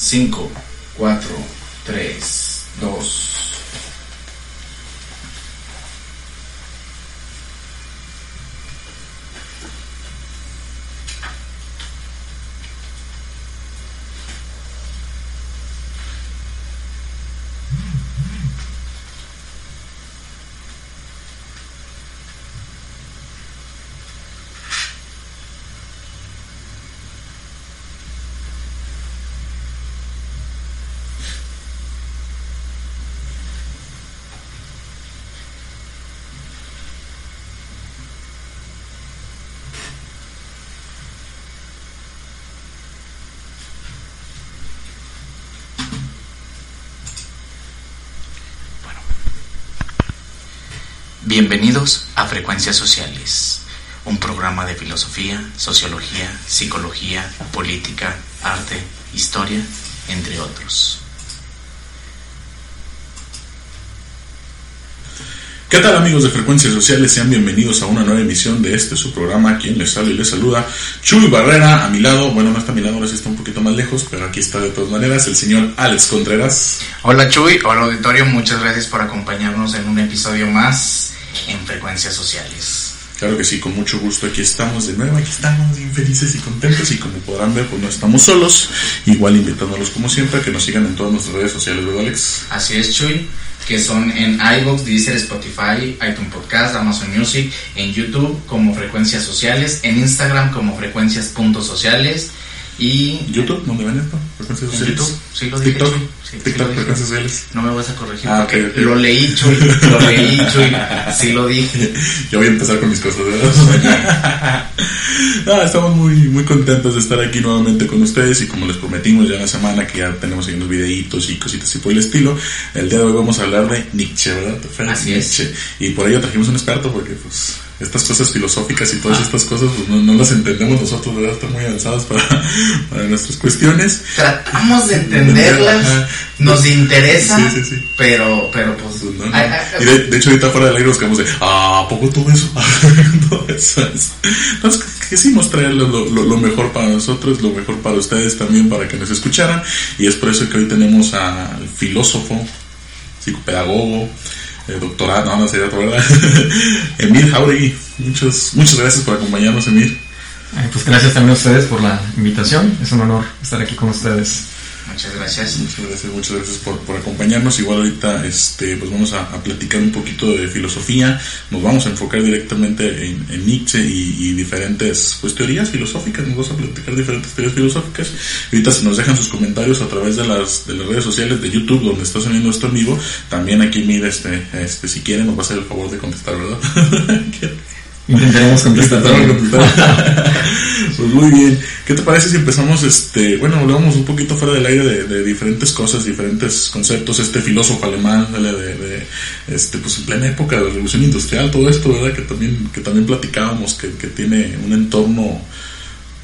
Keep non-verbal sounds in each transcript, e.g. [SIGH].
5, 4, 3, 2, Bienvenidos a Frecuencias Sociales, un programa de filosofía, sociología, psicología, política, arte, historia, entre otros. ¿Qué tal amigos de Frecuencias Sociales? Sean bienvenidos a una nueva emisión de este su programa. Quien les sale y les saluda, Chuy Barrera, a mi lado. Bueno, no está a mi lado, ahora sí está un poquito más lejos, pero aquí está de todas maneras el señor Alex Contreras. Hola Chuy, hola auditorio, muchas gracias por acompañarnos en un episodio más en Frecuencias Sociales. Claro que sí, con mucho gusto. Aquí estamos de nuevo, aquí estamos bien felices y contentos y como podrán ver, pues no estamos solos. Igual invitándolos como siempre a que nos sigan en todas nuestras redes sociales, ¿verdad Alex? Así es, Chuy que son en iVoox, Deezer, Spotify, iTunes Podcast, Amazon Music, en YouTube como Frecuencias Sociales, en Instagram como Frecuencias.sociales y... ¿YouTube? ¿Dónde ven esto? ¿Frecuencias Sociales? YouTube, sí lo dije. TikTok, TikTok, Frecuencias Sociales. No me vas a corregir ah, porque lo leí, Chuy, lo leí, Chuy, sí lo dije. [LAUGHS] Yo voy a empezar con mis cosas, ¿verdad? [LAUGHS] ah, estamos muy, muy contentos de estar aquí nuevamente con ustedes y como les prometimos ya la semana que ya tenemos ahí unos videitos y cositas así por el estilo, el día de hoy vamos a hablar de Nietzsche, ¿verdad? Así Nietzsche. Es. Y por ello trajimos un experto porque pues estas cosas filosóficas y todas ah. estas cosas pues, no, las entendemos nosotros, ¿verdad? Están muy avanzadas para, [LAUGHS] para nuestras cuestiones. Tratamos de [LAUGHS] entenderlas, nos interesa, sí, sí, sí. pero, pero pues... pues y de, hecho ahorita fuera del aire buscamos de, ah, poco todo eso? [LAUGHS] todo eso Entonces quisimos traerles lo, lo, lo, mejor para nosotros, lo mejor para ustedes también, para que nos escucharan. Y es por eso que hoy tenemos al filósofo, psicopedagogo, eh, doctorado, no, no sería ¿verdad? [LAUGHS] Emir Jauregui, muchas, muchas gracias por acompañarnos, Emir. pues gracias también a ustedes por la invitación, es un honor estar aquí con ustedes. Muchas gracias. Muchas gracias, muchas gracias por, por acompañarnos. Igual ahorita este, pues vamos a, platicar un poquito de filosofía. Nos vamos a enfocar directamente en, Nietzsche y, diferentes pues, teorías filosóficas. Nos vamos a platicar diferentes teorías filosóficas. Ahorita se nos dejan sus comentarios a través de las, de las redes sociales de YouTube, donde está saliendo esto en vivo. También aquí, mire, este, este, si quieren, nos va a hacer el favor de contestar, ¿verdad? [LAUGHS] Intentaremos contestar. [LAUGHS] pues muy bien. ¿Qué te parece si empezamos, este, bueno, hablamos un poquito fuera del aire de, diferentes cosas, diferentes conceptos, este filósofo alemán, de, de, este, pues en plena época de la revolución industrial, todo esto, ¿verdad? Que también, que también platicábamos, que, que tiene un entorno,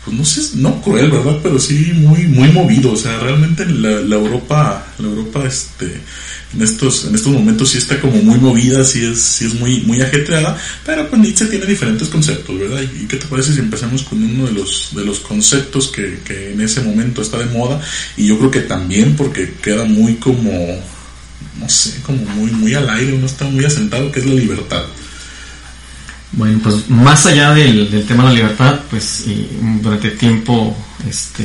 pues no sé, no cruel, ¿verdad? Pero sí muy, muy movido, o sea, realmente la, la Europa, la Europa, este, en estos, en estos momentos sí está como muy movida, sí es, sí es muy, muy ajetreada, pero pues Nietzsche tiene diferentes conceptos, ¿verdad? ¿Y qué te parece si empezamos con uno de los, de los conceptos que, que en ese momento está de moda? Y yo creo que también porque queda muy como, no sé, como muy, muy al aire, uno está muy asentado, que es la libertad. Bueno, pues más allá del, del tema de la libertad, pues durante tiempo, este,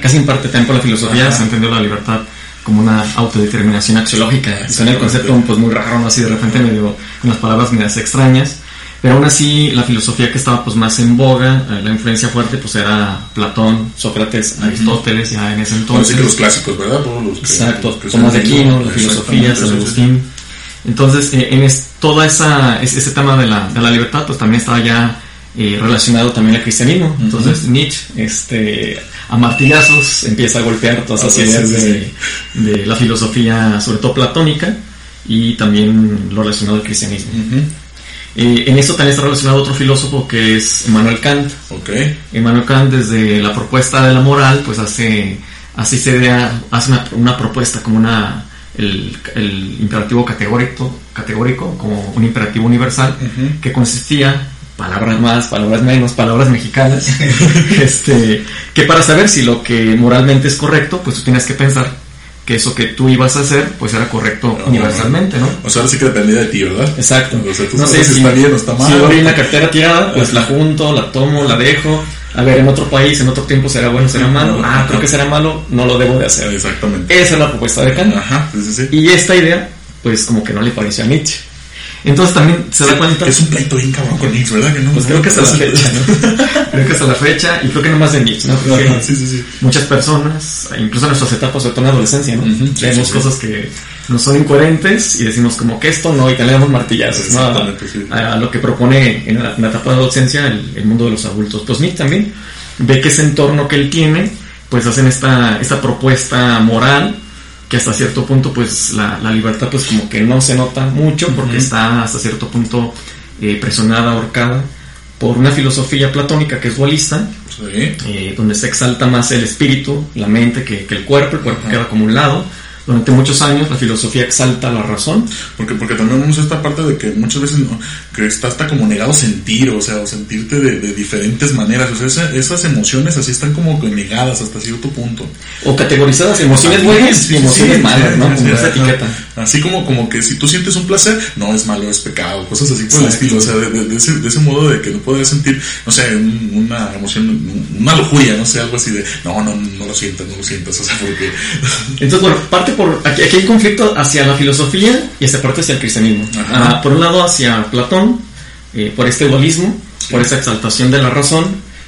casi en parte tiempo la filosofía se entendió la libertad como una autodeterminación axiológica. Suena el concepto pues muy raro, ¿no? así de repente medio con las palabras medias extrañas. Pero aún así, la filosofía que estaba pues más en boga, eh, la influencia fuerte pues era Platón, Sócrates, Aristóteles, ya en ese entonces. que los clásicos, ¿verdad? Los Exacto, Tomás de Aquino, la filosofía, San Agustín. Entonces, eh, en es, toda esa, ese, tema de la, de la libertad pues también estaba ya eh, relacionado también al cristianismo. Entonces, Nietzsche, este, a martillazos empieza a golpear todas esas ideas de, la filosofía, sobre todo platónica, y también lo relacionado al cristianismo. Eh, en esto también está relacionado otro filósofo que es Emmanuel Kant. Okay. Emmanuel Kant desde la propuesta de la moral, pues hace, se idea, hace una, propuesta como una el, imperativo categórico, categórico como un imperativo universal que consistía palabras más, palabras menos, palabras mexicanas, [LAUGHS] este, que para saber si lo que moralmente es correcto, pues tú tienes que pensar que eso que tú ibas a hacer, pues era correcto universalmente, ¿no? O sea, ahora sí que dependía de ti, ¿verdad? Exacto. O sea, tú no sé si está bien o está mal. Si yo vi una cartera tirada, pues la junto, la tomo, la dejo. A ver, en otro país, en otro tiempo será bueno, será malo. Ah, creo que será malo, no lo debo de hacer. Exactamente. Esa es la propuesta de Kant. Ajá, sí, sí, sí. Y esta idea, pues como que no le pareció a Nietzsche. Entonces también se da cuenta. Es un pleito bien cabrón con Nietzsche, ¿verdad? Que no, Pues creo que hasta la fecha, ¿no? [LAUGHS] creo que hasta la fecha, y creo que no más de Nietzsche, ¿no? Creo que Ajá, Sí, sí, sí. muchas personas, incluso en nuestras etapas, sobre todo en la adolescencia, ¿no? Vemos sí, sí. cosas que no son incoherentes y decimos como que esto no, y también le damos martillazos, ¿no? A, sí. a lo que propone en la, en la etapa de adolescencia el, el mundo de los adultos. Pues Nick también ve que ese entorno que él tiene, pues hacen esta, esta propuesta moral que hasta cierto punto pues la, la libertad pues como que no se nota mucho porque Ujú. está hasta cierto punto eh, presionada, ahorcada por una filosofía platónica que es dualista, Sí. eh, donde se exalta más el espíritu, la mente que, que el cuerpo, el cuerpo Ajá. queda como un lado. Durante muchos años la filosofía exalta la razón. Porque, porque también vemos esta parte de que muchas veces ¿no? que está hasta como negado sentir, o sea, o sentirte de, de diferentes maneras. O sea, esa- esas emociones así están como negadas hasta cierto punto. O categorizadas emociones buenas sí, y emociones sí, malas, ¿no? Como esa etiqueta. Así como, como que si tú sientes un placer, no es malo, es pecado, cosas así por el estilo. O sea, de, de- de ese, de ese modo de que no puedes sentir, no sé, un- una emoción, una lujuria, no sé, algo así de, no, no, no lo sientas, no lo sientas, o sea, porque. Entonces, bueno, parte por. Aquí, aquí hay conflicto hacia la filosofía y esta parte hacia el cristianismo. Ah, por un lado, hacia Platón, eh, por este dualismo, por esa exaltación de la razón.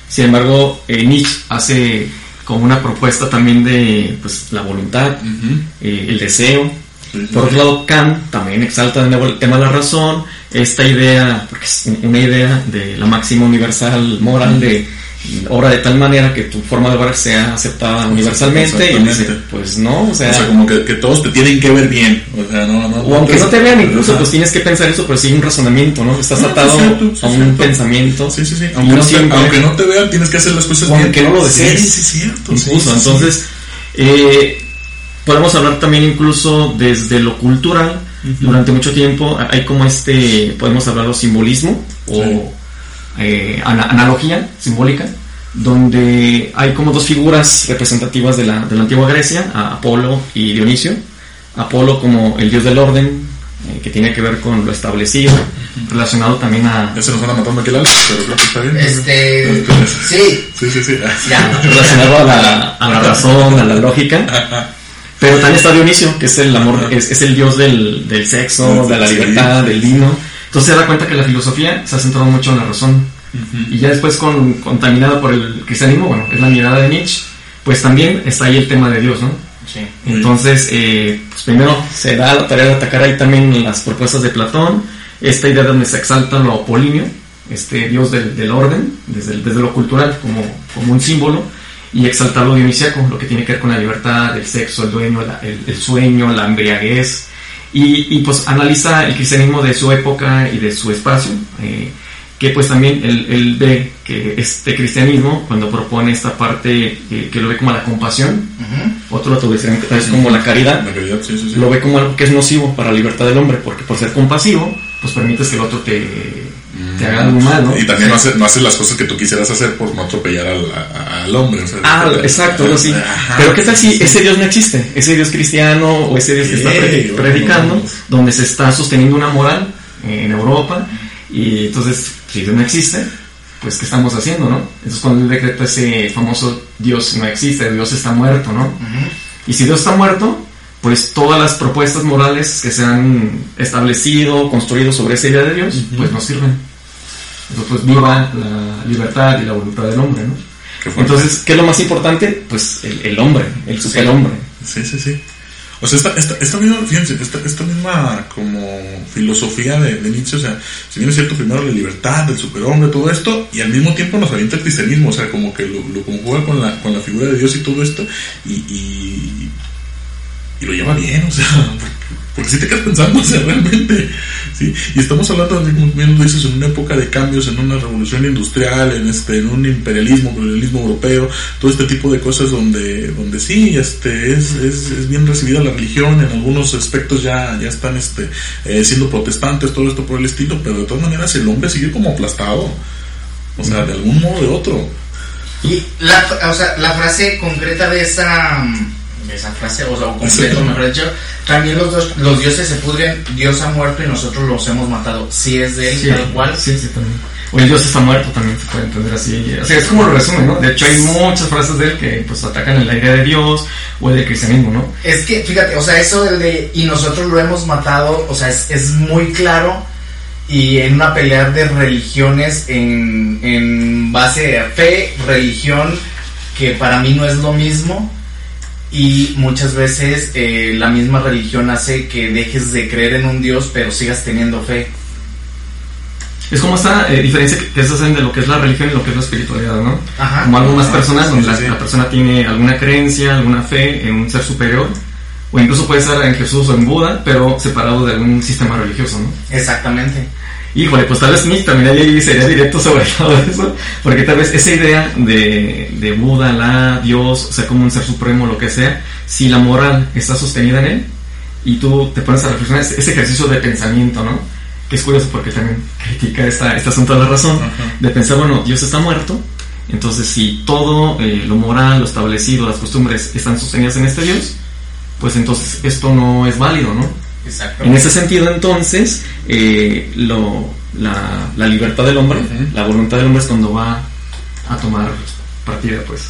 Sin embargo, eh, Nietzsche hace como una propuesta también de pues, la voluntad, Ujú. eh, el deseo. Sí, sí, Por sí. otro lado, Kant también exalta de nuevo el tema de la razón, esta idea, porque es un- una idea de la máxima universal moral de obra de tal manera que tu forma de obrar sea aceptada universalmente y dice, pues no, o sea, O sea, como que, que todos te tienen que ver bien. O sea, no, no. o aunque no te vean incluso, pues tienes que pensar eso, pero sigue un razonamiento, ¿no? Estás No, atado sí, cierto, sí, a un cierto. pensamiento. Sí, sí, sí. Aunque no te, aunque no te vean, tienes que hacer las cosas O bien. aunque no lo desees. Sí, sí, cierto. sí, incluso. sí, sí. Entonces, eh, podemos hablar también incluso desde lo cultural. Durante mucho tiempo hay como este, podemos hablar de simbolismo o eh, ana- analogía simbólica, donde hay como dos figuras representativas de la, de la antigua Grecia, a Apolo y Dionisio. Apolo como el dios del orden, eh, que tiene que ver con lo establecido, relacionado también a, Ya se nos van a matar aquel algo, pero creo que está bien. Este. Sí, Sí, sí, sí. ya. relacionado a la, a la razón, a la lógica. Pero también está Dionisio, que es el amor, es, es el dios del, del sexo, de la libertad, del vino. Entonces se da cuenta que la filosofía se ha centrado mucho en la razón. Y ya después con, contaminada por el cristianismo, bueno, es la mirada de Nietzsche, pues también está ahí el tema de Dios, ¿no? Sí. Entonces, eh, pues primero se da la tarea de atacar ahí también las propuestas de Platón, esta idea donde se exalta lo apolíneo, este dios del, del orden, desde, lo cultural como, como un símbolo, y exaltar lo dionisiaco, lo que tiene que ver con la libertad, el sexo, el dueño, la- el, el sueño, la embriaguez, y, y, pues analiza el cristianismo de su época y de su espacio, eh, que pues también él, él ve que este cristianismo, cuando propone esta parte eh, que lo ve como la compasión, Ujú. otro lo traducirían tal vez como la caridad, La realidad, sí, sí, sí. lo ve como algo que es nocivo para la libertad del hombre, porque por ser compasivo, pues permites que el otro te, Y también no haces no haces las cosas que tú quisieras hacer por no atropellar al, a- al hombre. O sea, Ah, exacto. Ajá. Pero ¿qué tal si ese Dios no existe? Ese Dios cristiano o ese Dios que está predicando, vamos. donde se está sosteniendo una moral en Europa, y entonces, si Dios no existe, pues ¿qué estamos haciendo, no? Entonces cuando él decreta ese famoso Dios no existe, Dios está muerto, ¿no? Y si Dios está muerto, pues todas las propuestas morales que se han establecido, construido sobre esa idea de Dios, pues no sirven. Entonces, pues viva la libertad y la voluntad del hombre, ¿no? Qué. Entonces, ¿qué es lo más importante? Pues el, el hombre, el superhombre. Sí, sí, sí. O sea, esta, esta, esta misma, fíjense, esta, esta misma como filosofía de, de Nietzsche, o sea, si bien es cierto primero la libertad, el superhombre, todo esto, y al mismo tiempo nos avienta el cristianismo, o sea, como que lo, lo conjuga con la, con la figura de Dios y todo esto, y, y, y lo lleva bien, o sea, porque si te quedas pensando, o sea, realmente, ¿sí? Y estamos hablando, como bien lo dices, en una época de cambios, en una revolución industrial, en este, en un imperialismo, colonialismo europeo, todo este tipo de cosas donde, donde sí, este, es, es, es bien recibida la religión, en algunos aspectos ya, ya están, este, eh, siendo protestantes, todo esto por el estilo, pero de todas maneras el hombre sigue como aplastado, o sea, de algún modo o de otro. Y la, o sea, la frase concreta de esa esa frase, o sea, o completo, mejor dicho, también los, dos, los dioses se pudren, Dios ha muerto y nosotros los hemos matado. Si es de él, Sí, tal cual. Sí, sí, también. O el Dios está muerto también se puede entender así. O sea, es como lo resume, ¿no? De hecho, hay muchas frases de él que pues atacan la idea de Dios o el del cristianismo, ¿no? Es que, fíjate, o sea, eso del de y nosotros lo hemos matado, o sea, es, es muy claro y en una pelea de religiones en, en base a fe, religión, que para mí no es lo mismo y muchas veces eh, la misma religión hace que dejes de creer en un Dios pero sigas teniendo fe. Es como esta eh, diferencia que, se hacen de lo que es la religión y lo que es la espiritualidad, ¿no? Ajá. Como algunas Ah, personas donde sí, la, sí. la persona tiene alguna creencia, alguna fe en un ser superior, o incluso puede estar en Jesús o en Buda, pero separado de algún sistema religioso, ¿no? Exactamente. Híjole, pues tal vez Nick también ahí sería directo sobre [LAUGHS] todo eso, porque tal vez esa idea de, de Buda, la Dios, o sea, como un ser supremo, lo que sea, si la moral está sostenida en él y tú te pones a reflexionar, ese ese ejercicio de pensamiento, ¿no? Que es curioso porque también critica esta, este asunto de la razón, Ajá. de pensar, bueno, Dios está muerto, entonces si todo eh, lo moral, lo establecido, las costumbres están sostenidas en este Dios, pues entonces esto no es válido, ¿no? Exacto. En ese sentido, entonces, eh, lo, la, la libertad del hombre, Ujú. la voluntad del hombre es cuando va a tomar partida, pues.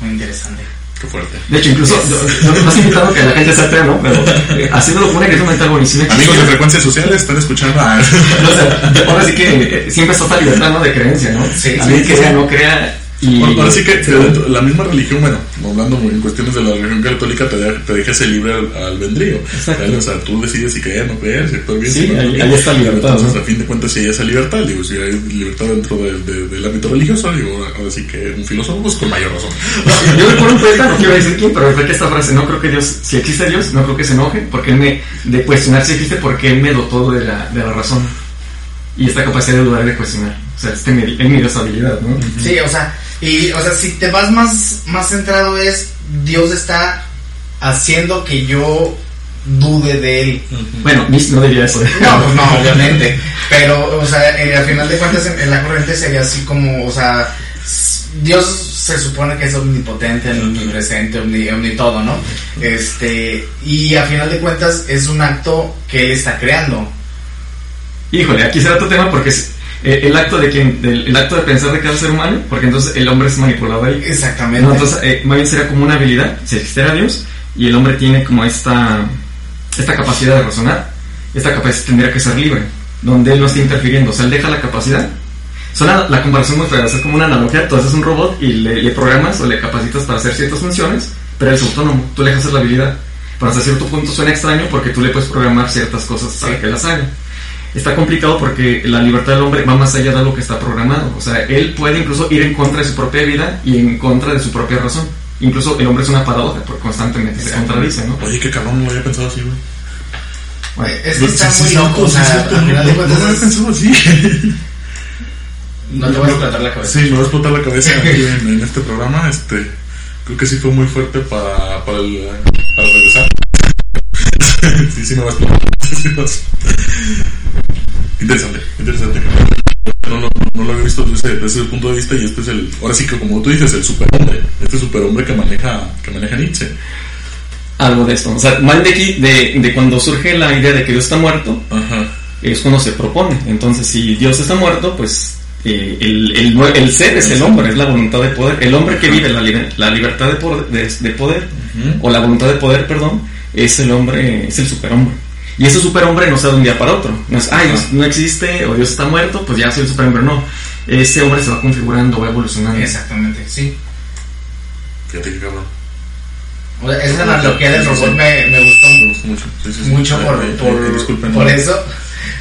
Muy interesante. Qué fuerte. De hecho, incluso, yo- no, no has invitado que la gente se atreva, ¿no? Pero eh, haciéndolo como un ejercicio mental buenísimo. Amigos de frecuencias sociales, están escuchando. Ah, [LAUGHS] O sea, ahora sí que eh, siempre está esta libertad, ¿no? De creencia, ¿no? Sí, Alguien sí, crea, sí. no crea. Y, Bueno, ahora sí que que dentro- la misma religión, bueno, hablando en cuestiones de la religión católica, te, deja- te deja ese libre al, albedrío. Exacto. ¿vale? O sea, tú decides si creer, no creer, si actuar bien, Sí, si no está la libertad, Entonces, ¿no? a fin de cuentas, si hay esa libertad, digo, si hay libertad dentro de- de- del ámbito religioso, digo, ahora sí que un filósofo, pues con mayor razón. [LAUGHS] Yo recuerdo un poeta, no quiero decir quién, pero recuerdo esta frase, no creo que Dios, si existe Dios, no creo que se enoje, porque él me, de cuestionar si existe, porque él me dotó de la, de la razón. Y esta capacidad de dudar y de cuestionar. O sea, él me dio esa habilidad, ¿no? Sí, o sea, y o sea, si te vas más, más centrado es Dios está haciendo que yo dude de él. Bueno, no diría eso. No, pues [LAUGHS] no, obviamente. Pero, o sea, eh, al final de cuentas, en, en la corriente sería así como, o sea, Dios se supone que es omnipotente, omnipresente, omni, omni todo, ¿no? Este, y al final de cuentas es un acto que él está creando. Híjole, aquí será otro tema porque es eh, el acto de quien, del- el acto de pensar de cada ser humano, porque entonces el hombre es manipulado ahí. Exactamente. No, entonces, eh, más bien sería como una habilidad, si existiera Dios, y el hombre tiene como esta, esta capacidad de razonar, esta capacidad tendría que ser libre, donde él no está interfiriendo, o sea, él deja la capacidad. Suena la comparación muy fea, es como una analogía, tú haces un robot y le, le programas o le capacitas para hacer ciertas funciones, pero él es autónomo, tú le dejas la habilidad. Pero hasta cierto punto suena extraño porque tú le puedes programar ciertas cosas para Sí. que las haga. Está complicado porque la libertad del hombre va más allá de lo que está programado. O sea, él puede incluso ir en contra de su propia vida y en contra de su propia razón. Incluso el hombre es una paradoja porque constantemente se contradice, ¿no? Oye, qué cabrón, no lo había pensado así, güey. Bueno, Es que está muy loco, o sea, no, lo había pensado así. no te voy a explotar la cabeza. Sí, me va a explotar la cabeza [LAUGHS] aquí en, en este programa. Este, creo que sí fue muy fuerte para, para, el, para regresar. [LAUGHS] sí, sí me va a explotar. [LAUGHS] Interesante, interesante. No, lo- no lo había visto desde ese, desde ese punto de vista y este es el, ahora sí que como tú dices, el superhombre. Este superhombre que maneja, que maneja Nietzsche. algo de esto. O sea, más de aquí, de, de cuando surge la idea de que Dios está muerto, Ajá. es cuando se propone. Entonces, si Dios está muerto, pues eh, el, el, ser es el hombre, es la voluntad de poder. El hombre que vive la, liber- la libertad de poder, de, de poder o la voluntad de poder, perdón, es el hombre, es el superhombre. Y ese superhombre no está de un día para otro. No es, ay, Dios no existe o Dios está muerto, pues ya soy el superhombre. No. Ese hombre se va configurando, va evolucionando. Exactamente, sí. Fíjate que cabrón. O sea, esa analogía del robot me, me gustó Me gustó mucho. Sí, sí, sí. mucho por, ay, ay, por, eso.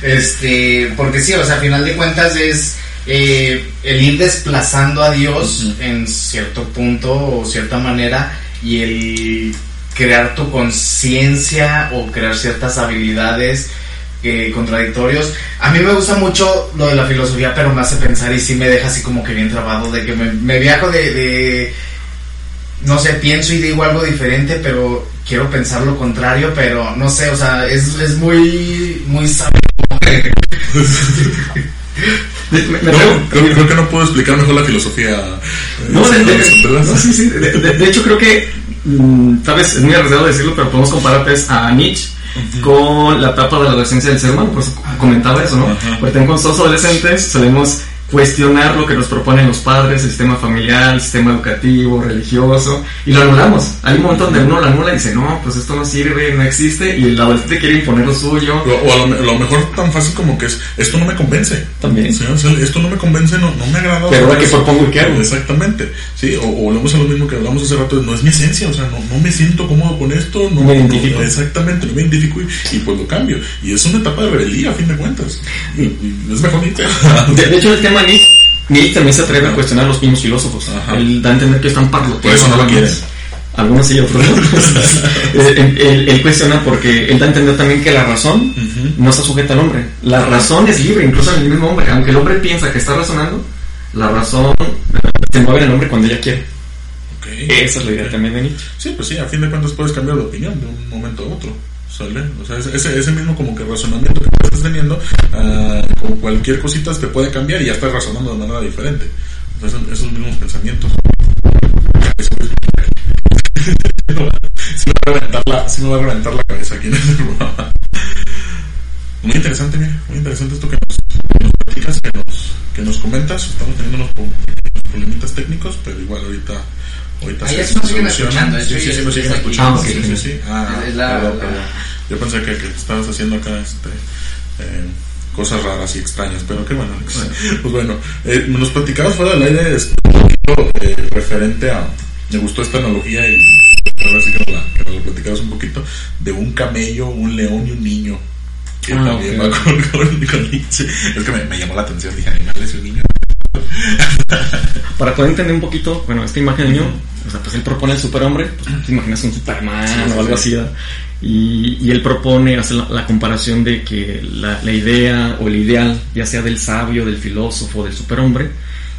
Este, porque sí, o sea, a final de cuentas es eh, el ir desplazando a Dios en cierto punto o cierta manera y el crear tu conciencia o crear ciertas habilidades eh, contradictorios. A mí me gusta mucho lo de la filosofía, pero me hace pensar y sí me deja así como que bien trabado de que me, viajo de, no sé, pienso y digo algo diferente, pero quiero pensar lo contrario, pero no sé, o sea, es, es muy, muy sabio. [LAUGHS] creo, que no puedo explicar mejor la filosofía. Eh, no, de, hecho creo que, mm, sabes, es muy arriesgado decirlo, pero podemos comparar pues, a Nietzsche con la etapa de la adolescencia del ser humano, por eso comentaba eso, ¿no? Porque en todos adolescentes solemos cuestionar lo que nos proponen los padres, el sistema familiar, el sistema educativo, religioso, y lo anulamos. Hay un momento donde uno lo anula y dice, no, pues esto no sirve, no existe, y el adolescente quiere imponer lo suyo. O, a lo, mejor tan fácil como que es, esto no me convence. También. esto no me convence, no, no me agrada. Pero ahora que propongo que hago. Exactamente. Sí, o, o volvemos a lo mismo que hablamos hace rato, no es mi esencia, o sea, no, no me siento cómodo con esto, no me identifico. exactamente, no me identifico y, pues lo cambio. Y es una etapa de rebeldía, a fin de cuentas. Y, es mejor de, de hecho, el tema ni Nietzsche también se atreve a cuestionar a los mismos filósofos. Él da a entender que están parloteando. Por eso no lo quieren. Algunos sí, otros no. [LAUGHS] él, cuestiona porque él da a entender también que la razón no está sujeta al hombre. La razón es libre, incluso en el mismo hombre. Aunque el hombre piensa que está razonando, la razón se mueve en el hombre cuando ella quiere. Esa es la idea también de Nietzsche. Sí, pues sí, a fin de cuentas puedes cambiar de opinión de un momento a otro. ¿Sale? O sea, ese, ese mismo como que razonamiento que estás teniendo, uh, como cualquier cosita te puede cambiar y ya estás razonando de manera diferente. Esos mismos pensamientos. sí me va a reventar la, sí me va a reventar la cabeza aquí en este programa. Muy interesante, mira, muy interesante esto que nos, que nos platicas, que nos, que nos comentas. Estamos teniendo unos problemitas técnicos, pero igual ahorita Ahorita Ahí sí nos siguen escuchando. Sí, sí, sí, nos siguen escuchando. Ah, sí, sí, sí. Ah, Yo pensé que, que estabas haciendo acá este, eh, cosas raras y extrañas, pero qué bueno, Pues bueno, [LAUGHS] eh, nos platicabas fuera del aire un poquito eh, referente a. Me gustó esta analogía y ahora sí que nos, la, que nos lo platicabas un poquito de un camello, un león y un niño. Que ah, también va [LAUGHS] con, con, con, Es que me, me llamó la atención, dije animales y un niño. [LAUGHS] Para poder entender un poquito, bueno, esta imagen del niño, o sea, pues él propone el superhombre, pues te imaginas un Superman o algo así, y, y, él propone hacer la, comparación de que la, la, idea o el ideal, ya sea del sabio, del filósofo, del superhombre,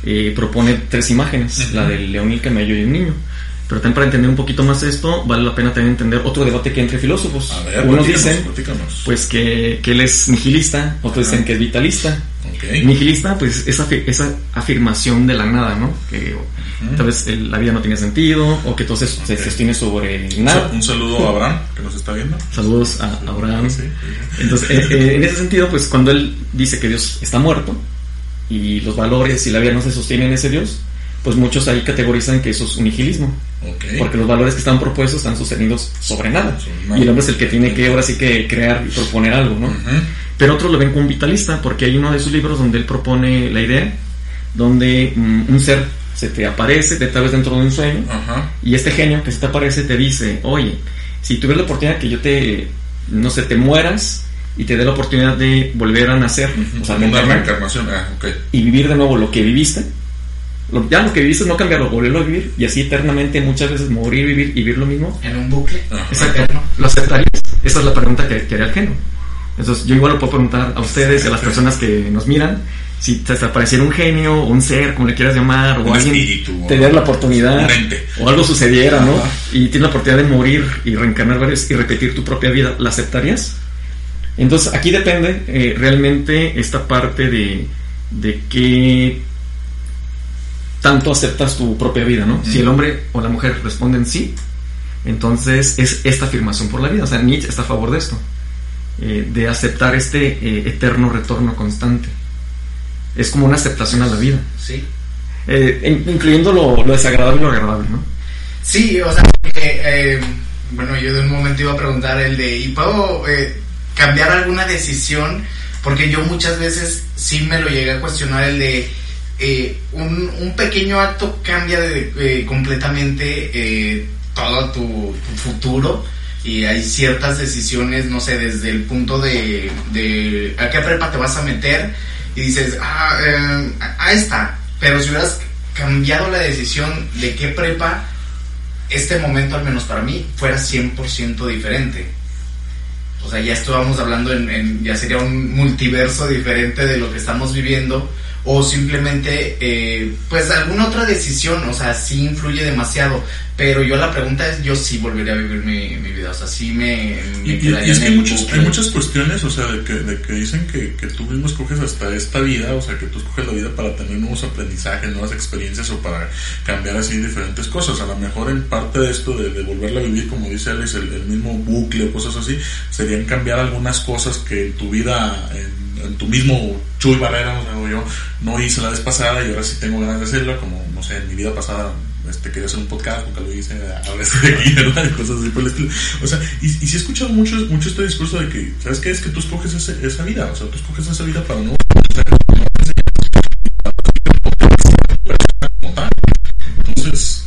eh, propone tres imágenes, la del león y el camello y un niño. Pero también para entender un poquito más esto, vale la pena también entender otro debate que hay entre filósofos. Unos dicen pues que, que, él es nihilista, otros dicen que es vitalista. Nihilista, pues esa, esa afirmación de la nada, ¿no? Que tal vez la vida no tiene sentido o que entonces se sostiene sobre nada. Un saludo a Abraham, que nos está viendo. Saludos a Abraham. Entonces, eh, eh, en ese sentido, pues cuando él dice que Dios está muerto y los valores y la vida no se sostienen en ese Dios, pues muchos ahí categorizan que eso es un nihilismo. Porque los valores que están propuestos están sostenidos sobre nada. Y el hombre es el que tiene que ahora sí que crear y proponer algo, ¿no? Pero otros lo ven como un vitalista, porque hay uno de sus libros donde él propone la idea, donde mm, un ser se te aparece tal vez dentro de un sueño, y este genio que se te aparece te dice, oye, si tuvieras la oportunidad que yo te, no sé, te mueras y te dé la oportunidad de volver a nacer, o sea, una reencarnación, ah, y vivir de nuevo lo que viviste, ya lo que viviste no cambiarlo, volverlo a vivir y así eternamente muchas veces morir, vivir y vivir lo mismo. En un bucle. Exacto. ¿Lo aceptarías? Esa es la pregunta que, que haría el genio. Entonces yo igual lo puedo preguntar a ustedes y a las personas que nos miran, si te apareciera un genio, un ser, como le quieras llamar, o alguien espíritu, te diera la oportunidad, o algo sucediera, ¿no? Y tienes la oportunidad de morir y reencarnar varios y repetir tu propia vida, ¿la aceptarías? Entonces aquí depende eh, realmente esta parte de, de qué tanto aceptas tu propia vida, ¿no? Si el hombre o la mujer responden sí, entonces es esta afirmación por la vida. O sea, Nietzsche está a favor de esto. Eh, de aceptar este eh, eterno retorno constante. Es como una aceptación a la vida. Sí. Eh, incluyendo lo, desagradable y lo agradable, ¿no? Sí, o sea, bueno, yo de un momento iba a preguntar el de, ¿y puedo cambiar alguna decisión? Porque yo muchas veces sí me lo llegué a cuestionar el de, un, pequeño acto cambia de, completamente todo tu, futuro y hay ciertas decisiones, no sé, desde el punto de, a qué prepa te vas a meter y dices, ah, eh, ahí está, pero si hubieras cambiado la decisión de qué prepa, este momento, al menos para mí, fuera 100% diferente. O sea, ya estábamos hablando en, ya sería un multiverso diferente de lo que estamos viviendo o simplemente eh, pues alguna otra decisión, o sea, sí influye demasiado, pero yo la pregunta es, yo sí volvería a vivir mi, mi vida, o sea, sí me... y, es que hay, muchos, hay muchas cuestiones, o sea, de que, de que dicen que, que, tú mismo escoges hasta esta vida, o sea, que tú escoges la vida para tener nuevos aprendizajes, nuevas experiencias o para cambiar así diferentes cosas. A lo mejor en parte de esto, de, de volverla a vivir, como dice Alex, el, el, mismo bucle o cosas así, serían cambiar algunas cosas que en tu vida... En, en tu mismo Chuy Barrera, o yo no hice la vez pasada y ahora sí tengo ganas de hacerlo, como, no sé, en mi vida pasada este, quería hacer un podcast, nunca lo hice, ahora estoy aquí, [LAUGHS] ¿verdad? Cosas así por el estilo. O sea, y, y sí he escuchado mucho, mucho este discurso de que, ¿sabes qué? Es que tú escoges ese, esa vida, o sea, tú escoges esa vida para no... Entonces...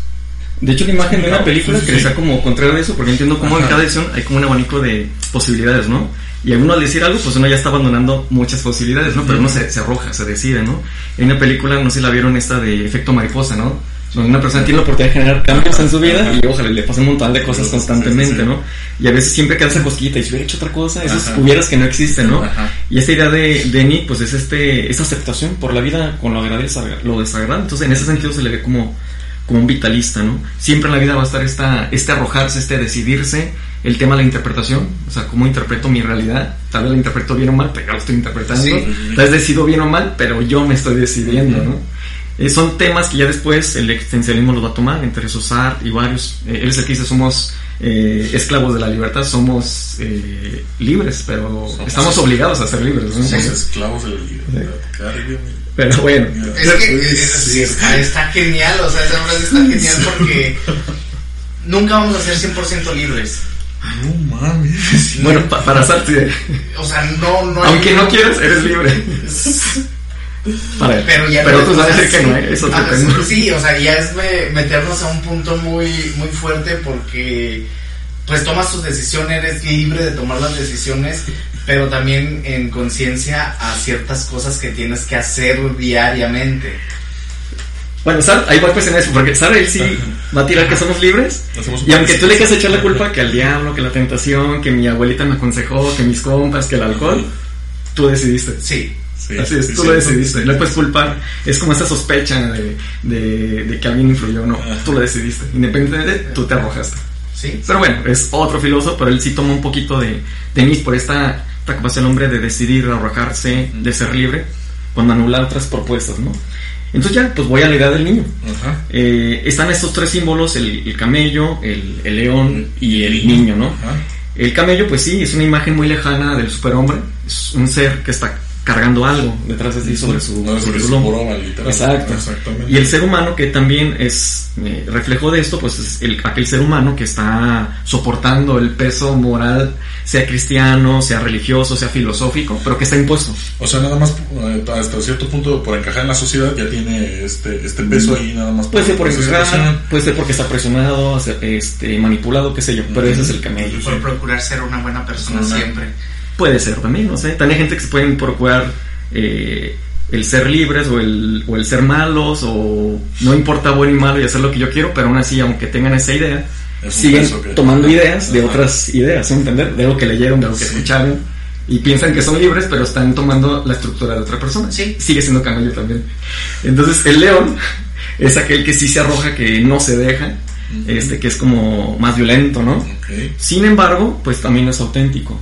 De hecho, la imagen de una película que está como contrario a eso, porque entiendo cómo en cada edición hay como un abanico de posibilidades, ¿no? Y a uno al decir algo, pues uno ya está abandonando muchas posibilidades, ¿no? Pero uno se, se arroja, se decide, ¿no? Hay una película, no sé si la vieron, esta de Efecto Mariposa, ¿no? Donde una persona tiene la oportunidad de generar cambios en su vida y ojalá le pase un montón de cosas constantemente, ¿no? Y a veces siempre queda esa cosquita y si hubiera hecho otra cosa, esos hubieras que no existen, ¿no? Y esta idea de, de Nick, pues es este, esa aceptación por la vida con lo agradable, lo desagradable. Entonces, en ese sentido se le ve como, como un vitalista, ¿no? Siempre en la vida va a estar esta, este arrojarse, este decidirse el tema de la interpretación, o sea, cómo interpreto mi realidad, tal vez la interpreto bien o mal, pero ya lo estoy interpretando, tal vez decido bien o mal, pero yo me estoy decidiendo, ¿no? Eh, son temas que ya después el existencialismo los va a tomar, entre esos art y varios, eh, él es el que dice somos eh, esclavos de la libertad, somos eh, libres, pero estamos obligados a ser libres, ¿no? Somos esclavos de la libertad, pero bueno. Es que está, está, genial, o sea, esa frase está genial porque nunca vamos a ser 100% libres. No mames. [LAUGHS] Bueno, para Sartre. O sea, no, no Aunque no quieras, eres libre. [LAUGHS] pero ya pero tú sabes que no, ¿eh? eso ah, Sí, o sea, ya es meternos a un punto muy, muy fuerte porque pues tomas tus decisiones, eres libre de tomar las decisiones, pero también en conciencia a ciertas cosas que tienes que hacer diariamente. Bueno, Sar, ahí va pues en eso, porque Sar él sí va a tirar que somos libres. y aunque tú le quieras echar la culpa que al diablo, que la tentación, que mi abuelita me aconsejó, que mis compas, que el alcohol, tú decidiste. Sí. Así es, tú lo decidiste. No le puedes culpar. Es como esa sospecha de, de, que alguien influyó. No, tú lo decidiste. Independientemente, tú te arrojaste. Sí. Pero bueno, es otro filósofo, pero él sí toma un poquito de, de mí por esta, esta capacidad del hombre de decidir, de arrojarse, de ser libre, cuando anular otras propuestas, ¿no? Entonces ya, pues voy a la idea del niño. Eh, están estos tres símbolos, el, camello, el, león y el niño, ¿no? El camello, pues sí, es una imagen muy lejana del superhombre, es un ser que está cargando algo detrás de sí sobre su, Exacto. Y el ser humano que también es eh, reflejo de esto, pues es el, aquel ser humano que está soportando el peso moral, sea cristiano, sea religioso, sea filosófico, pero que está impuesto. O sea, nada más eh, hasta cierto punto por encajar en la sociedad ya tiene este, este peso ahí nada más. Puede ser por encajar, puede ser porque está presionado, este, manipulado, qué sé yo, pero ese es el camello. Y por procurar ser una buena persona siempre. Puede ser también, no sé. También hay gente que se pueden procurar eh, el ser libres o el, o el ser malos o no importa bueno y malo y hacer lo que yo quiero, pero aún así, aunque tengan esa idea, siguen tomando ideas de otras ideas, ¿entender? De algo que leyeron, de algo que escucharon y piensan que son libres, pero están tomando la estructura de otra persona. Sí. Sigue siendo camello también. Entonces, el león [LAUGHS] es aquel que sí se arroja, que no se deja, este, que es como más violento, ¿no? Sin embargo, pues también es auténtico.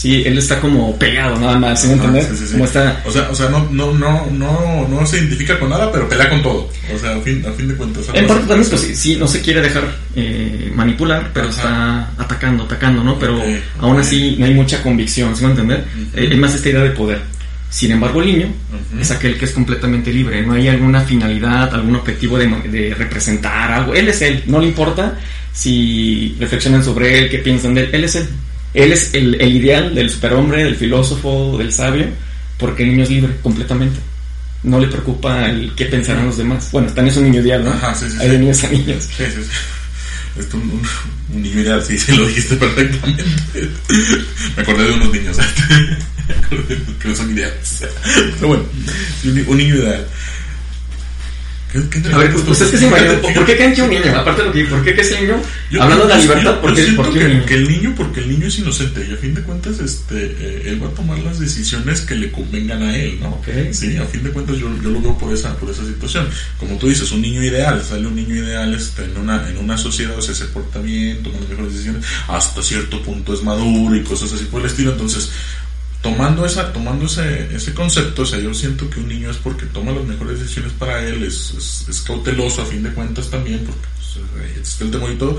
Sí, él está como pegado nada más, ¿sí me entiendes? Como está... O sea, o sea no, no, no, no, no se identifica con nada, pero pelea con todo. O sea, a fin, a fin de cuentas. En parte también, pues sí, sí, no se quiere dejar eh, manipular, pero está atacando, atacando, ¿no? Pero aún así no hay mucha convicción, ¿sí me entiendes? Eh, hay más esta idea de poder. Sin embargo, el niño es aquel que es completamente libre, no hay alguna finalidad, algún objetivo de, de, representar algo. Él es él, no le importa si reflexionan sobre él, qué piensan de él, él es él. Él es el, el ideal del superhombre, del filósofo, del sabio, porque el niño es libre completamente. No le preocupa el qué pensarán los demás. Bueno, también es un niño ideal, ¿no? Ajá, sí, sí, Hay de niños a niños. Sí, sí, sí. Es un, un, niño ideal, sí, sí, lo dijiste perfectamente. [LAUGHS] Me acordé de unos niños [LAUGHS] que no son ideales. Pero bueno, un, un niño ideal. ¿Qué, qué a ver, pues, pues es que se ¿por qué cancha un niño? Aparte de lo que, ¿por qué que es el niño? Yo- Hablando de la libertad, yo ¿por qué, por qué que, un niño? que el niño, porque el niño es inocente y a fin de cuentas, este, eh, él va a tomar las decisiones que le convengan a él, ¿no? Ok. Sí, a fin de cuentas yo, yo lo veo por esa, por esa situación. Como tú dices, un niño ideal, sale un niño ideal este, en, una, en una sociedad, o sea, se porta bien, toma las mejores decisiones, hasta cierto punto es maduro y cosas así por el estilo. Entonces, tomando esa tomando ese, ese concepto, o sea, yo siento que un niño es porque toma las mejores decisiones para él, es, cauteloso a fin de cuentas también, porque pues, el temor y todo,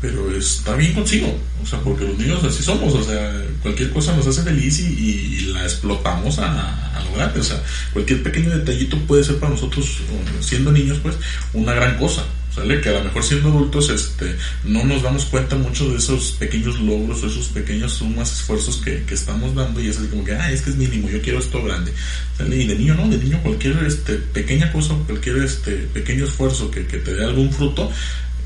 pero está bien consigo, o sea, porque los niños así somos, o sea, cualquier cosa nos hace feliz y, la explotamos a, a lo grande, o sea, cualquier pequeño detallito puede ser para nosotros, o siendo niños, pues, una gran cosa. ¿Sale? Que a lo mejor siendo adultos este, no nos damos cuenta mucho de esos pequeños logros o esos pequeños sumas, esfuerzos que, que estamos dando y es así como que, ah, es que es mínimo, yo quiero esto grande. ¿Sale? Y de niño no, de niño cualquier este, pequeña cosa, cualquier este, pequeño esfuerzo que, que te dé algún fruto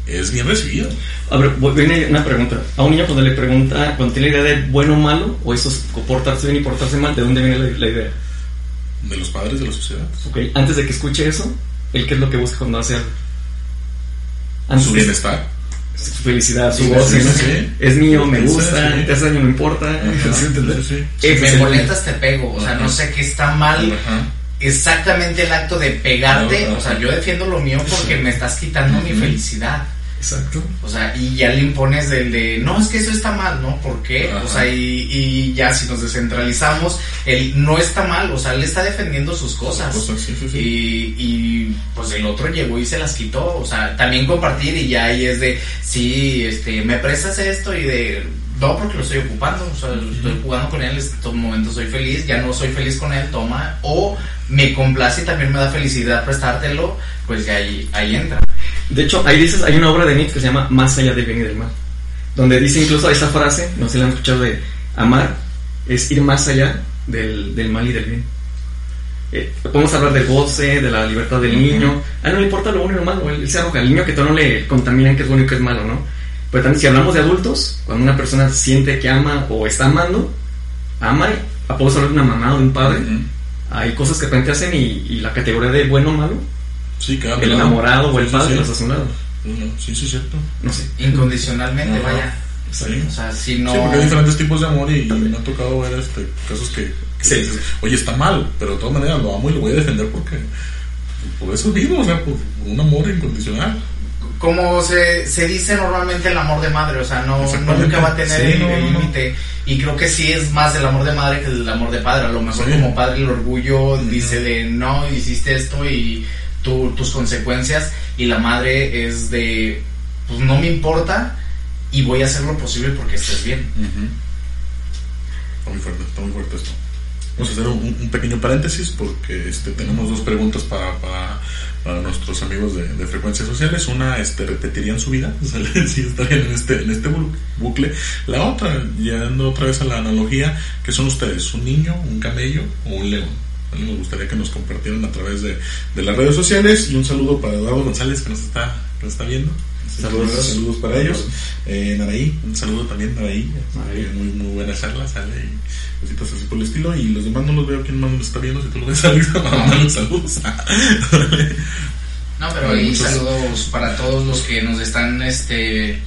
es bien recibido. A ver, viene una pregunta. A un niño cuando le pregunta, cuando tiene la idea de bueno o malo, o eso es portarse bien y portarse mal, ¿de dónde viene la, la idea? De los padres de la sociedad. Ok, antes de que escuche eso, ¿él qué es lo que busca cuando hace algo? Su bienestar. Su felicidad, su Sí, goce, sí, ¿no? sí. Es mío, me gusta, sí. te hace daño, no importa. Es me el- molestas te pego, o sea, Ajá. no sé qué está mal Ajá. exactamente el acto de pegarte, Ajá. o sea, yo defiendo lo mío porque me estás quitando mi felicidad. Exacto. O sea, y ya le impones del de, no, es que eso está mal, ¿no? ¿Por qué? Ajá. O sea, y, y ya si nos descentralizamos, él no está mal, o sea, él está defendiendo sus cosas. Cosas, sí, sí, sí. Y, y pues el otro llegó y se las quitó, o sea, también compartir y ya ahí es de, sí, este, me prestas esto y de, no, porque lo estoy ocupando, o sea, estoy jugando con él, en estos momentos soy feliz, ya no soy feliz con él, toma, o me complace y también me da felicidad prestártelo, pues ya ahí, ahí entra. De hecho, ahí dices, hay una obra de Nietzsche que se llama Más allá del bien y del mal, donde dice incluso esa frase, no sé si la han escuchado de amar, es ir más allá del, del mal y del bien. Eh, podemos hablar del goce, de la libertad del niño. A él no le importa lo bueno y lo malo, él se arroja. Al niño que todo no le contaminan que es bueno y que es malo, ¿no? Pero también si hablamos de adultos, cuando una persona siente que ama o está amando, ama, podemos hablar de una mamá o de un padre, Ujú. hay cosas que realmente hacen y, y la categoría de bueno o malo, Sí, cada el enamorado o el Sí, padre sí, sí. Sí, sí, es cierto. No sé. Incondicionalmente, Ajá. vaya. Sí. O sea, si no... Sí, porque hay diferentes tipos de amor y, y me ha tocado ver este, casos que, que Sí. dices, oye, está mal, pero de todas maneras lo amo y lo voy a defender porque por eso mismo, o sea, por un amor incondicional. como se, se dice normalmente el amor de madre, o sea, no, nunca va a tener Sí, el no, el no, no. límite. Y creo que sí es más el amor de madre que el amor de padre. A lo mejor Sí. como padre el orgullo dice de no, hiciste esto y tu- tus consecuencias. Y la madre es de, pues no me importa y voy a hacer lo posible porque estés bien. Está muy fuerte, está muy fuerte esto. Vamos a hacer un, pequeño paréntesis porque este, tenemos dos preguntas para, para, nuestros amigos de, frecuencias sociales. Una, este, ¿repetirían su vida? [LAUGHS] si estarían en este, en este bu- bucle. La otra, yendo otra vez a la analogía, que son ustedes? ¿Un niño, un camello o un león? ¿Vale? Nos gustaría que nos compartieran a través de, de las redes sociales y un saludo para Eduardo González que nos está, que nos está viendo. Saludos. saludos para ellos. Eh, Naraí, un saludo también, Naraí. Naraí. Eh, muy, muy buena charla, sale y cositas así por el estilo. Y los demás no los veo quién más nos está viendo. Si tú lo ves, [LAUGHS] Alex, mandarle saludos. No, pero ahí muchos- saludos para todos los que nos están este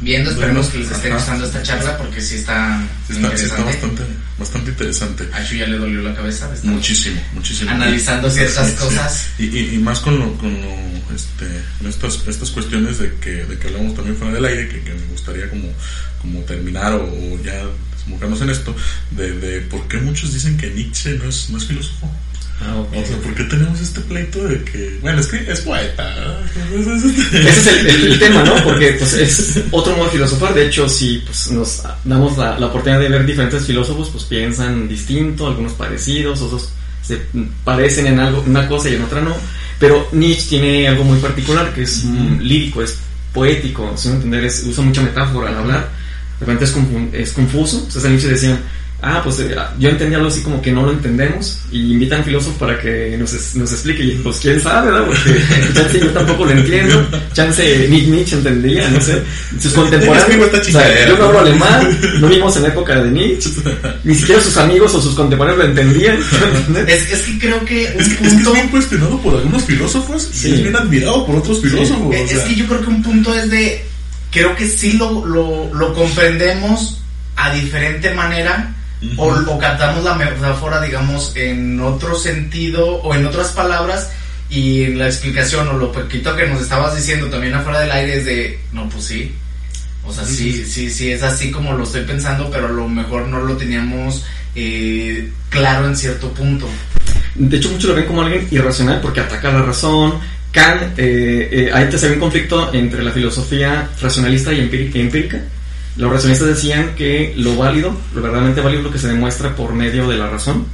viendo. Esperemos que les esté Ajá. gustando esta charla porque sí está, Sí está, sí está bastante, bastante interesante. A Chu ya le dolió la cabeza. Muchísimo, muchísimo. Analizando ciertas Sí, sí. cosas. Y, y, y más con, lo, con lo, este, con estas, estas cuestiones de que, de que hablamos también fuera del aire, que, que me gustaría como, como terminar o, o ya desembocarnos en esto, de, de por qué muchos dicen que Nietzsche no es, no es filósofo. Ah, ok. O sea, ¿por qué tenemos este pleito de que, bueno, es que es poeta? Ese es el, el- el tema, ¿no? Porque [LAUGHS] pues, es otro modo de filosofar. De hecho, si pues, nos damos la, la oportunidad de ver diferentes filósofos, pues piensan distinto, algunos parecidos, otros se parecen en algo, en una cosa y en otra no. Pero Nietzsche tiene algo muy particular, que es mm, lírico, es poético, si no entender, es, usa mucha metáfora al hablar. De repente es, confu- es confuso. Entonces, a Nietzsche decían, ah, pues eh, yo entendí algo así como que no lo entendemos y invitan filósofos para que nos, nos explique. Y pues quién sabe, ¿verdad? Porque [LAUGHS] chance yo tampoco lo entiendo. Chance Nietzsche entendía, no sé. Sus contemporáneos. O sea, yo no hablo alemán, no vimos en época de Nietzsche. Ni siquiera sus amigos o sus contemporáneos lo entendían. [LAUGHS] es, es que creo que un es que, punto... Es, que es bien cuestionado por algunos filósofos y es bien admirado por otros filósofos. Es, es que yo creo que un punto es de. Creo que sí lo, lo, lo comprendemos a diferente manera o, captamos la metáfora, digamos, en otro sentido o en otras palabras y la explicación o lo poquito que nos estabas diciendo también afuera del aire es de, no, pues sí. O sea, sí, sí, sí, es así como lo estoy pensando, pero a lo mejor no lo teníamos eh, claro en cierto punto. De hecho, muchos lo ven como alguien irracional porque ataca la razón. Kant, eh, eh, ahí te se ve un conflicto entre la filosofía racionalista y empírica los racionalistas decían que lo válido, lo verdaderamente válido es lo que se demuestra por medio de la razón,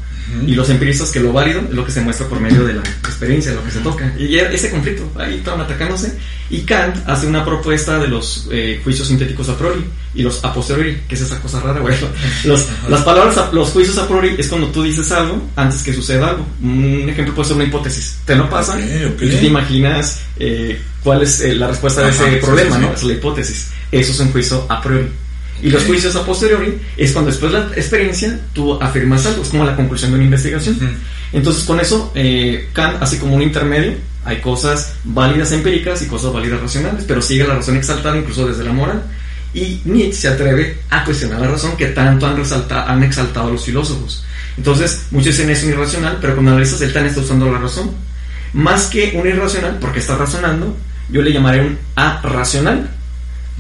y los empiristas que lo válido es lo que se muestra por medio de la experiencia, lo que se toca. Y ese conflicto, ahí estaban atacándose. Y Kant hace una propuesta de los eh, juicios sintéticos a priori y los a posteriori, que es esa cosa rara, güey. [LAUGHS] Los, las palabras, los juicios a priori es cuando tú dices algo antes que suceda algo. Un ejemplo puede ser una hipótesis. Te lo pasa y tú te imaginas eh, cuál es eh, la respuesta de ese problema, ¿no? Es la hipótesis. Eso es un juicio a priori. Y los juicios a posteriori es cuando después de la experiencia tú afirmas algo, es como la conclusión de una investigación. Entonces con eso eh, Kant hace como un intermedio, hay cosas válidas empíricas y cosas válidas racionales, pero sigue la razón exaltada incluso desde la moral. Y Nietzsche se atreve a cuestionar la razón que tanto han, resaltado, han exaltado los filósofos. Entonces muchos dicen es un irracional, pero cuando analizas el tan está usando la razón. Más que un irracional, porque está razonando, yo le llamaré un arracional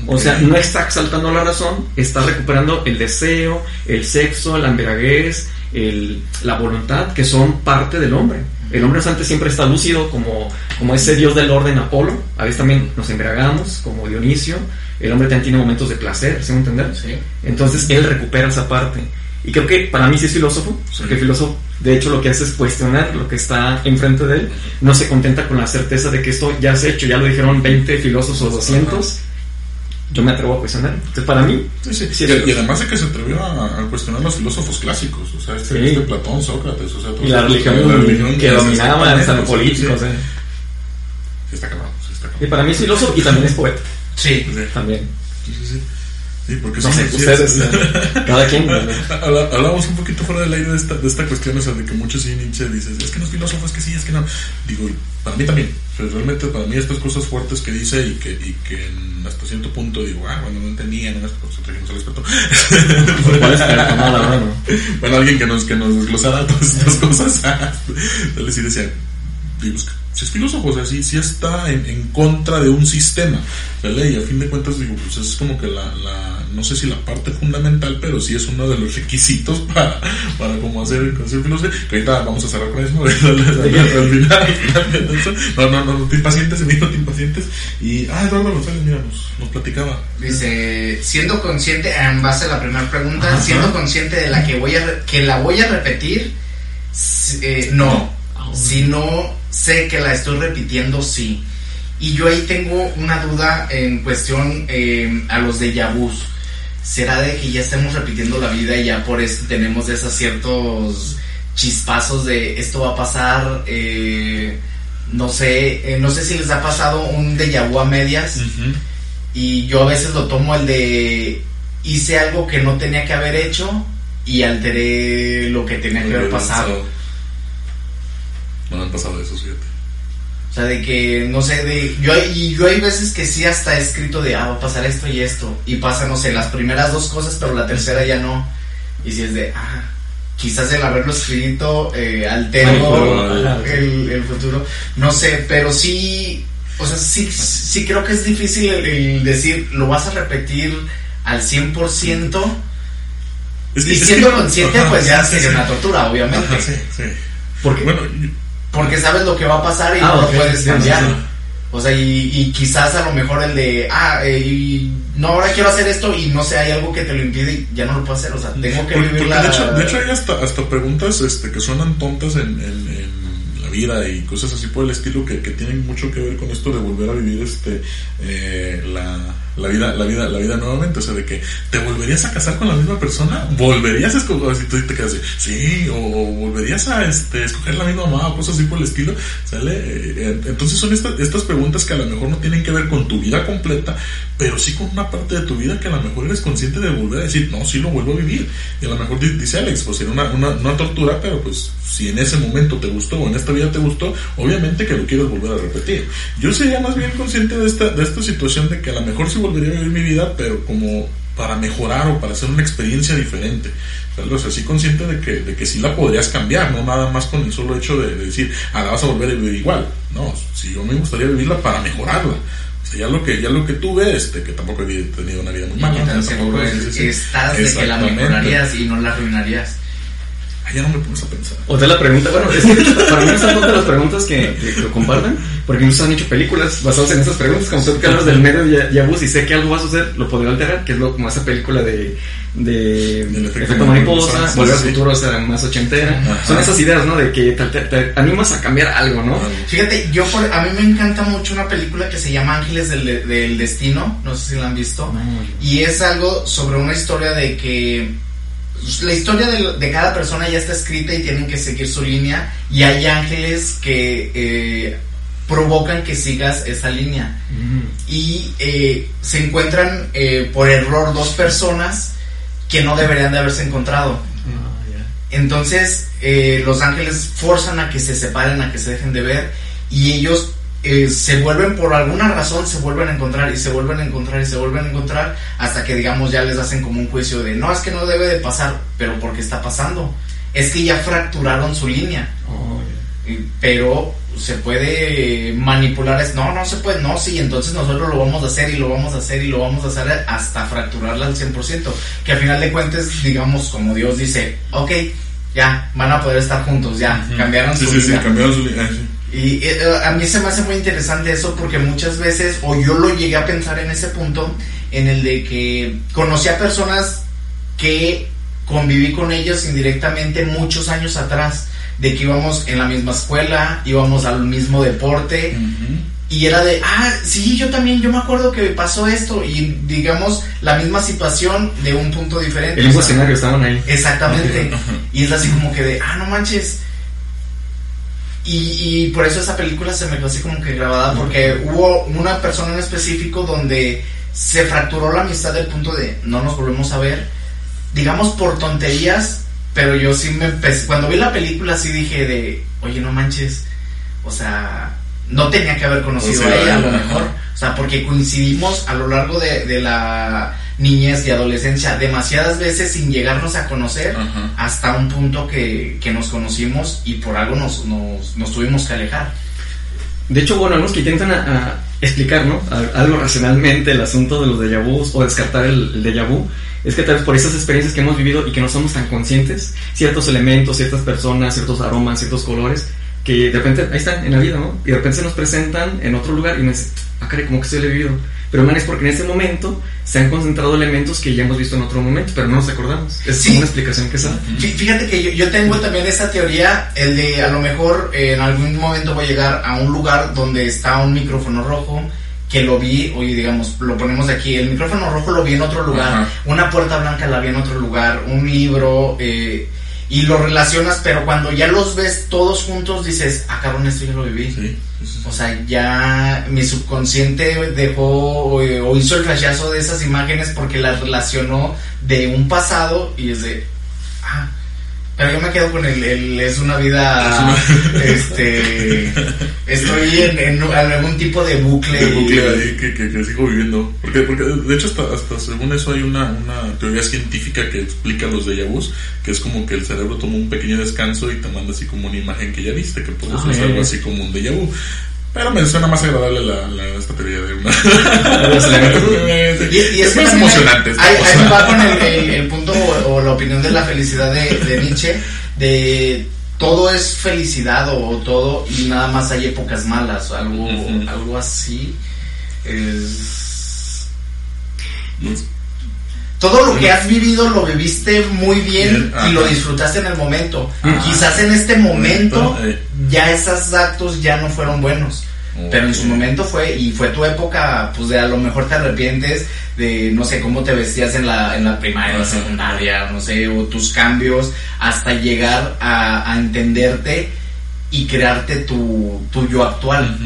o sea, no está exaltando la razón, está recuperando el deseo, el sexo, la embriaguez, el, la voluntad, que son parte del hombre. El hombre antes siempre está lúcido como, como ese dios del orden Apolo. A veces también nos embriagamos, como Dionisio. El hombre también tiene momentos de placer, ¿se me entender? Sí. Entonces él recupera esa parte. Y creo que para mí sí es filósofo, porque el filósofo de hecho lo que hace es cuestionar lo que está enfrente de él. No se contenta con la certeza de que esto ya se ha hecho, ya lo dijeron 20 filósofos o 200 yo me atrevo a cuestionar. Entonces, para mí. Sí, sí. y, además de que se atrevió a, cuestionar los filósofos clásicos, o sea, este, este Platón, Sócrates, o sea, y la religión, la religión que dominaba, está acabado, sí está Y para mí es filósofo y también es poeta. Sí, también. Sí, sí, sí. Sí, porque no sé, ustedes, cada quien. Hablamos un poquito fuera del aire de esta, de esta cuestión, o sea, de que muchos sí Nietzsche dices, es que no es filósofo, es que sí, es que no. Digo, para mí también. realmente para mí estas cosas fuertes que dice y que, y que hasta cierto punto digo, ah, bueno, no entendía, no, trajimos al experto. [LAUGHS] bueno, alguien que nos, que nos desglosara todas estas cosas, él sí decía, digo, si es filósofo, o sea, sí, sí está en, en, contra de un sistema, ¿vale? Y a fin de cuentas, digo, pues es como que la, la, no sé si la parte fundamental, pero sí es uno de los requisitos [LAUGHS] para, para cómo hacer, hacer filosofía, que ahorita vamos a cerrar con eso, [LAUGHS] al final, no, no, no, no, amigo, y, ah, Eduardo González, mira, nos, nos platicaba. Dice, siendo consciente, en base a la primera pregunta, siendo consciente de la que voy a, que la voy a repetir, eh, no, si no sé que la estoy repitiendo, sí. Y yo ahí tengo una duda en cuestión eh, a los de Yabús. ¿Será de que ya estemos repitiendo la vida y ya por eso tenemos esos ciertos chispazos de esto va a pasar? Eh, no sé, eh, no sé si les ha pasado un de vu a medias. Y yo a veces lo tomo el de hice algo que no tenía que haber hecho y alteré lo que tenía que haber pasado. Pasado eso, fíjate. O sea, de que, no sé, de. Yo, y yo hay veces que sí hasta he escrito de, ah, va a pasar esto y esto. Y pasa, no sé, las primeras dos cosas, pero la tercera ya no. Y si es de, ah, quizás el haberlo escrito eh, altero el, el, futuro. No sé, pero sí. O sea, sí, sí creo que es difícil el, decir, lo vas a repetir al 100%. y siendo consciente, pues ya sería una tortura, obviamente. sí, sí. Porque, bueno, porque sabes lo que va a pasar y ah, no lo puedes cambiar. O sea, y, quizás a lo mejor el de, ah, eh, no, ahora quiero hacer esto y no sé, hay algo que te lo impide y ya no lo puedo hacer. O sea, tengo que vivir la... De hecho, de hecho, hay hasta, hasta preguntas este, que suenan tontas en, la vida y cosas así por el estilo que, que, tienen mucho que ver con esto de volver a vivir este, eh, la la vida, la vida, la vida nuevamente, o sea, de que te volverías a casar con la misma persona, volverías a escoger, si tú te quedas así, sí, o, volverías a este, escoger la misma mamá, o cosas así por el estilo, ¿sale? Eh, entonces son estas, estas preguntas que a lo mejor no tienen que ver con tu vida completa, pero sí con una parte de tu vida que a lo mejor eres consciente de volver a decir, no, sí lo vuelvo a vivir. Y a lo mejor dice Alex, pues era una, una, una tortura, pero pues si en ese momento te gustó o en esta vida te gustó, obviamente que lo quieres volver a repetir. Yo sería más bien consciente de esta, de esta situación de que a lo mejor sí volvería a vivir mi vida, pero como para mejorar o para hacer una experiencia diferente. O sea, sí consciente de que, de que sí la podrías cambiar, no nada más con el solo hecho de, decir, ah, la vas a volver a vivir igual. No, si yo me gustaría vivirla para mejorarla. O sea, ya lo que, ya lo que tuve, este, que tampoco he tenido una vida muy mala. Y estás de que la mejorarías y no la arruinarías. Ah, ya no me pones a pensar. O sea, la pregunta, bueno, es que para mí son todas las preguntas que, que, lo compartan, porque incluso han hecho películas basadas en esas preguntas, como tú que hablas del medio de Yabus y sé que algo va a suceder, lo podría alterar, que es lo, como esa película de, de efecto, mariposa, volver al futuro, o sea, más ochentera. Son esas ideas, ¿no? De que te, animas a cambiar algo, ¿no? Fíjate, yo a mí me encanta mucho una película que se llama Ángeles del, del Destino, no sé si la han visto, y es algo sobre una historia de que la historia de, cada persona ya está escrita y tienen que seguir su línea y hay ángeles que eh, provocan que sigas esa línea. Mm. y eh, se encuentran eh, por error dos personas que no deberían de haberse encontrado. Ah, entonces los ángeles forzan a que se separen a que se dejen de ver y ellos eh, se vuelven por alguna razón, se vuelven a encontrar y se vuelven a encontrar y se vuelven a encontrar hasta que digamos ya les hacen como un juicio de no, es que no debe de pasar, pero ¿por qué está pasando? Es que ya fracturaron su línea. Oh, pero se puede manipular, es, no, no se puede, no, sí, entonces nosotros lo vamos a hacer y lo vamos a hacer y lo vamos a hacer hasta fracturarla al 100%, que al final de cuentas, digamos, como Dios dice, ok, ya, van a poder estar juntos, ya, cambiaron su línea. cambiaron su línea. Y eh, a mí se me hace muy interesante eso porque muchas veces, o yo lo llegué a pensar en ese punto, en el de que conocí a personas que conviví con ellos indirectamente muchos años atrás, de que íbamos en la misma escuela, íbamos al mismo deporte, y era de, ah, sí, yo también, yo me acuerdo que pasó esto, y digamos, la misma situación de un punto diferente. El mismo escenario, estaban ahí. Exactamente. y es así como que de, ah, no manches y, por eso esa película se me quedó así como que grabada, porque hubo una persona en específico donde se fracturó la amistad del punto de no nos volvemos a ver, digamos por tonterías, pero yo sí me empecé, cuando vi la película sí dije de, oye, no manches, o sea, no tenía que haber conocido a ella a lo mejor, o sea, porque coincidimos a lo largo de, de la niñez y adolescencia demasiadas veces sin llegarnos a conocer hasta un punto que, que, nos conocimos y por algo nos, nos, nos, tuvimos que alejar. De hecho, bueno, los que intentan a, explicar, ¿no? algo racionalmente el asunto de los déjà vus o descartar el, el déjà vu, es que tal vez por esas experiencias que hemos vivido y que no somos tan conscientes, ciertos elementos, ciertas personas, ciertos aromas, ciertos colores, que de repente ahí están en la vida, ¿no? Y de repente se nos presentan en otro lugar y me dicen, ah, caray, como que se lo he vivido. Pero man, es porque en ese momento se han concentrado elementos que ya hemos visto en otro momento, pero no nos acordamos. Es una explicación que sabe. Fíjate que yo, tengo también esa teoría, el de a lo mejor eh, en algún momento voy a llegar a un lugar donde está un micrófono rojo que lo vi, oye, digamos, lo ponemos aquí, el micrófono rojo lo vi en otro lugar, una puerta blanca la vi en otro lugar, un libro, eh, y lo relacionas, pero cuando ya los ves todos juntos dices, ah, cabrón, esto ya lo viví. O sea, ya mi subconsciente dejó o, hizo el flashazo de esas imágenes porque las relacionó de un pasado y es de, ah, pero yo me quedo con el, es una vida, [LAUGHS] este, estoy en, algún tipo de bucle. De bucle ahí que, que, sigo viviendo. Porque, porque de hecho hasta, hasta según eso hay una, una teoría científica que explica los déjà vus, que es como que el cerebro toma un pequeño descanso y te manda así como una imagen que ya viste, que puede ser algo así como un déjà vu. Pero me suena más agradable la, la esta teoría de una. [LAUGHS] y, es, más emocionante. Ahí, va con el, el, punto o, la opinión de la felicidad de, de Nietzsche, de todo es felicidad o todo y nada más hay épocas malas o algo, algo así. Es todo lo que has vivido lo viviste muy bien, y lo disfrutaste en el momento. Quizás en este momento eh. ya esos actos ya no fueron buenos. Pero en su momento fue, y fue tu época, pues de a lo mejor te arrepientes de, no sé, cómo te vestías en la, en la primaria, la secundaria, no sé, o tus cambios, hasta llegar a, a entenderte y crearte tu, tu yo actual.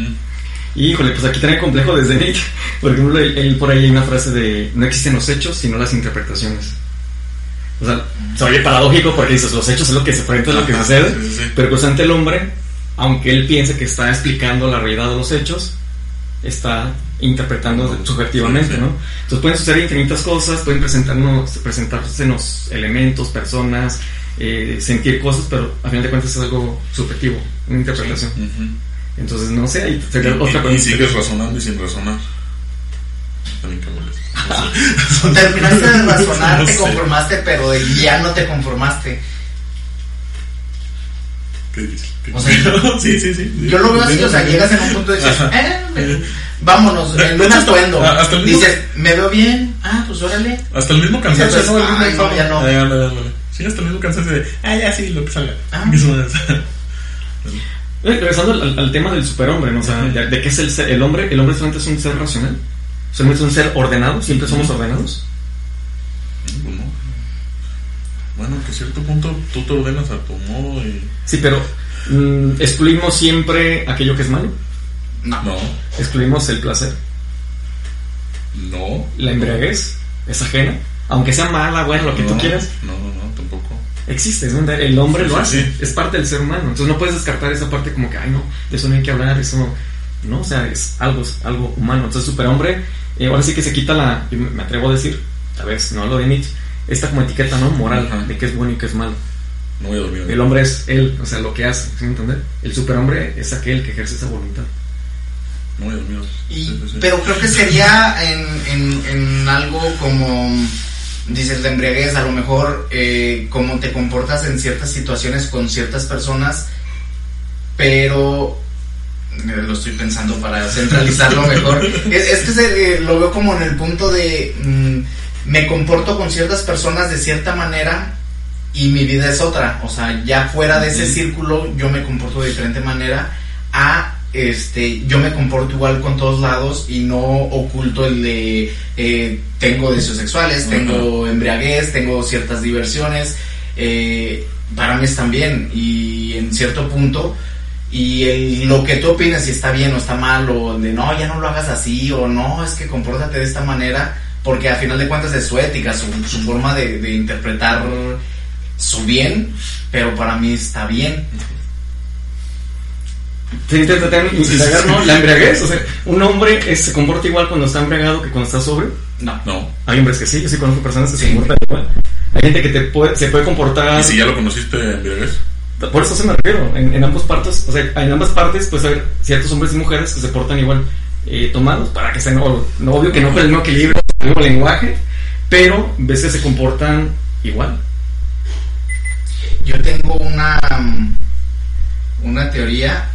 Híjole, pues aquí trae complejo desde Nick. [LAUGHS] Por ejemplo, él, por ahí hay una frase de no existen los hechos, sino las interpretaciones. O sea, se oye paradójico porque dices, los hechos es lo que se presenta, es lo que sucede, pero constante el hombre aunque él piense que está explicando la realidad de los hechos, está interpretando subjetivamente, ¿no? Entonces pueden suceder infinitas cosas, pueden presentarnos, presentarse elementos, personas, eh, sentir cosas, pero a final de cuentas es algo subjetivo, una interpretación. Entonces, no sé, y, otra y, sigues razonando y sin razonar. [LAUGHS] Terminaste de razonar, te conformaste, pero ya no te conformaste. ¿Qué dices? O sea, [LAUGHS] sí, sí, sí. Yo lo veo así, o sea, llegas en un punto de decir, eh, vámonos, en un atuendo. Hasta el mismo... Dices, ¿me veo bien? Ah, pues órale. Hasta el mismo cansancio, ¿no? El mismo no, ya no. Ya, sí, hasta el mismo cansancio de, ah, ya sí, lo que salga. Ah. [LAUGHS] Regresando al, al, tema del superhombre, ¿no? O sea, de, de qué es el ser, el hombre, el hombre solamente es un ser racional, solamente es un ser ordenado, siempre somos ordenados. Bueno, bueno, que a cierto punto tú te ordenas a tu modo y... Sí, pero Mm, ¿Excluimos siempre aquello que es malo? No. no. ¿Excluimos el placer? No. ¿La embriaguez? ¿Es ajena? Aunque sea mala, bueno, lo que tú quieras. No, no, no. Existe, es el hombre lo hace, es parte del ser humano. Entonces no puedes descartar esa parte como que, ay, no, de eso no hay que hablar, eso. No, o sea, es algo, algo humano. Entonces, superhombre, eh, ahora sí que se quita la, me atrevo a decir, tal vez, no lo de Nietzsche, esta como etiqueta, ¿no? Moral, de qué es bueno y qué es malo. No voy a dormir. El hombre es él, o sea, lo que hace, ¿sí me entender? El superhombre es aquel que ejerce esa voluntad. No voy a dormir. Pero creo que sería en, en, algo como, dices, la embriaguez, a lo mejor eh, como te comportas en ciertas situaciones con ciertas personas, pero lo estoy pensando para centralizarlo mejor. [LAUGHS] es, que se, eh, lo veo como en el punto de mm, me comporto con ciertas personas de cierta manera y mi vida es otra. O sea, ya fuera de ese círculo yo me comporto de diferente manera a este yo me comporto igual con todos lados y no oculto el de eh, tengo deseos sexuales, tengo embriaguez, tengo ciertas diversiones. Eh, para mí están bien y en cierto punto y el, lo que tú opinas si está bien o está mal o de no, ya no lo hagas así o no, es que compórtate de esta manera porque a final de cuentas es su ética, su, su forma de, de interpretar su bien, pero para mí está bien. Se intenta indagar, ¿no? La embriaguez, o sea, un hombre se comporta igual cuando está embriagado que cuando está sobrio. No. No. Hay hombres que sí, yo sí conozco personas que se comportan igual. Hay gente que te puede, se puede comportar. ¿Y si ya lo conociste embriaguez? Por eso se me refiero, en, en, ambas partes, o sea, en ambas partes, pues hay ciertos hombres y mujeres que se portan igual eh, tomados para que sean, no, no obvio que no con el mismo equilibrio, el mismo lenguaje, pero a veces se comportan igual. Yo tengo una, una teoría.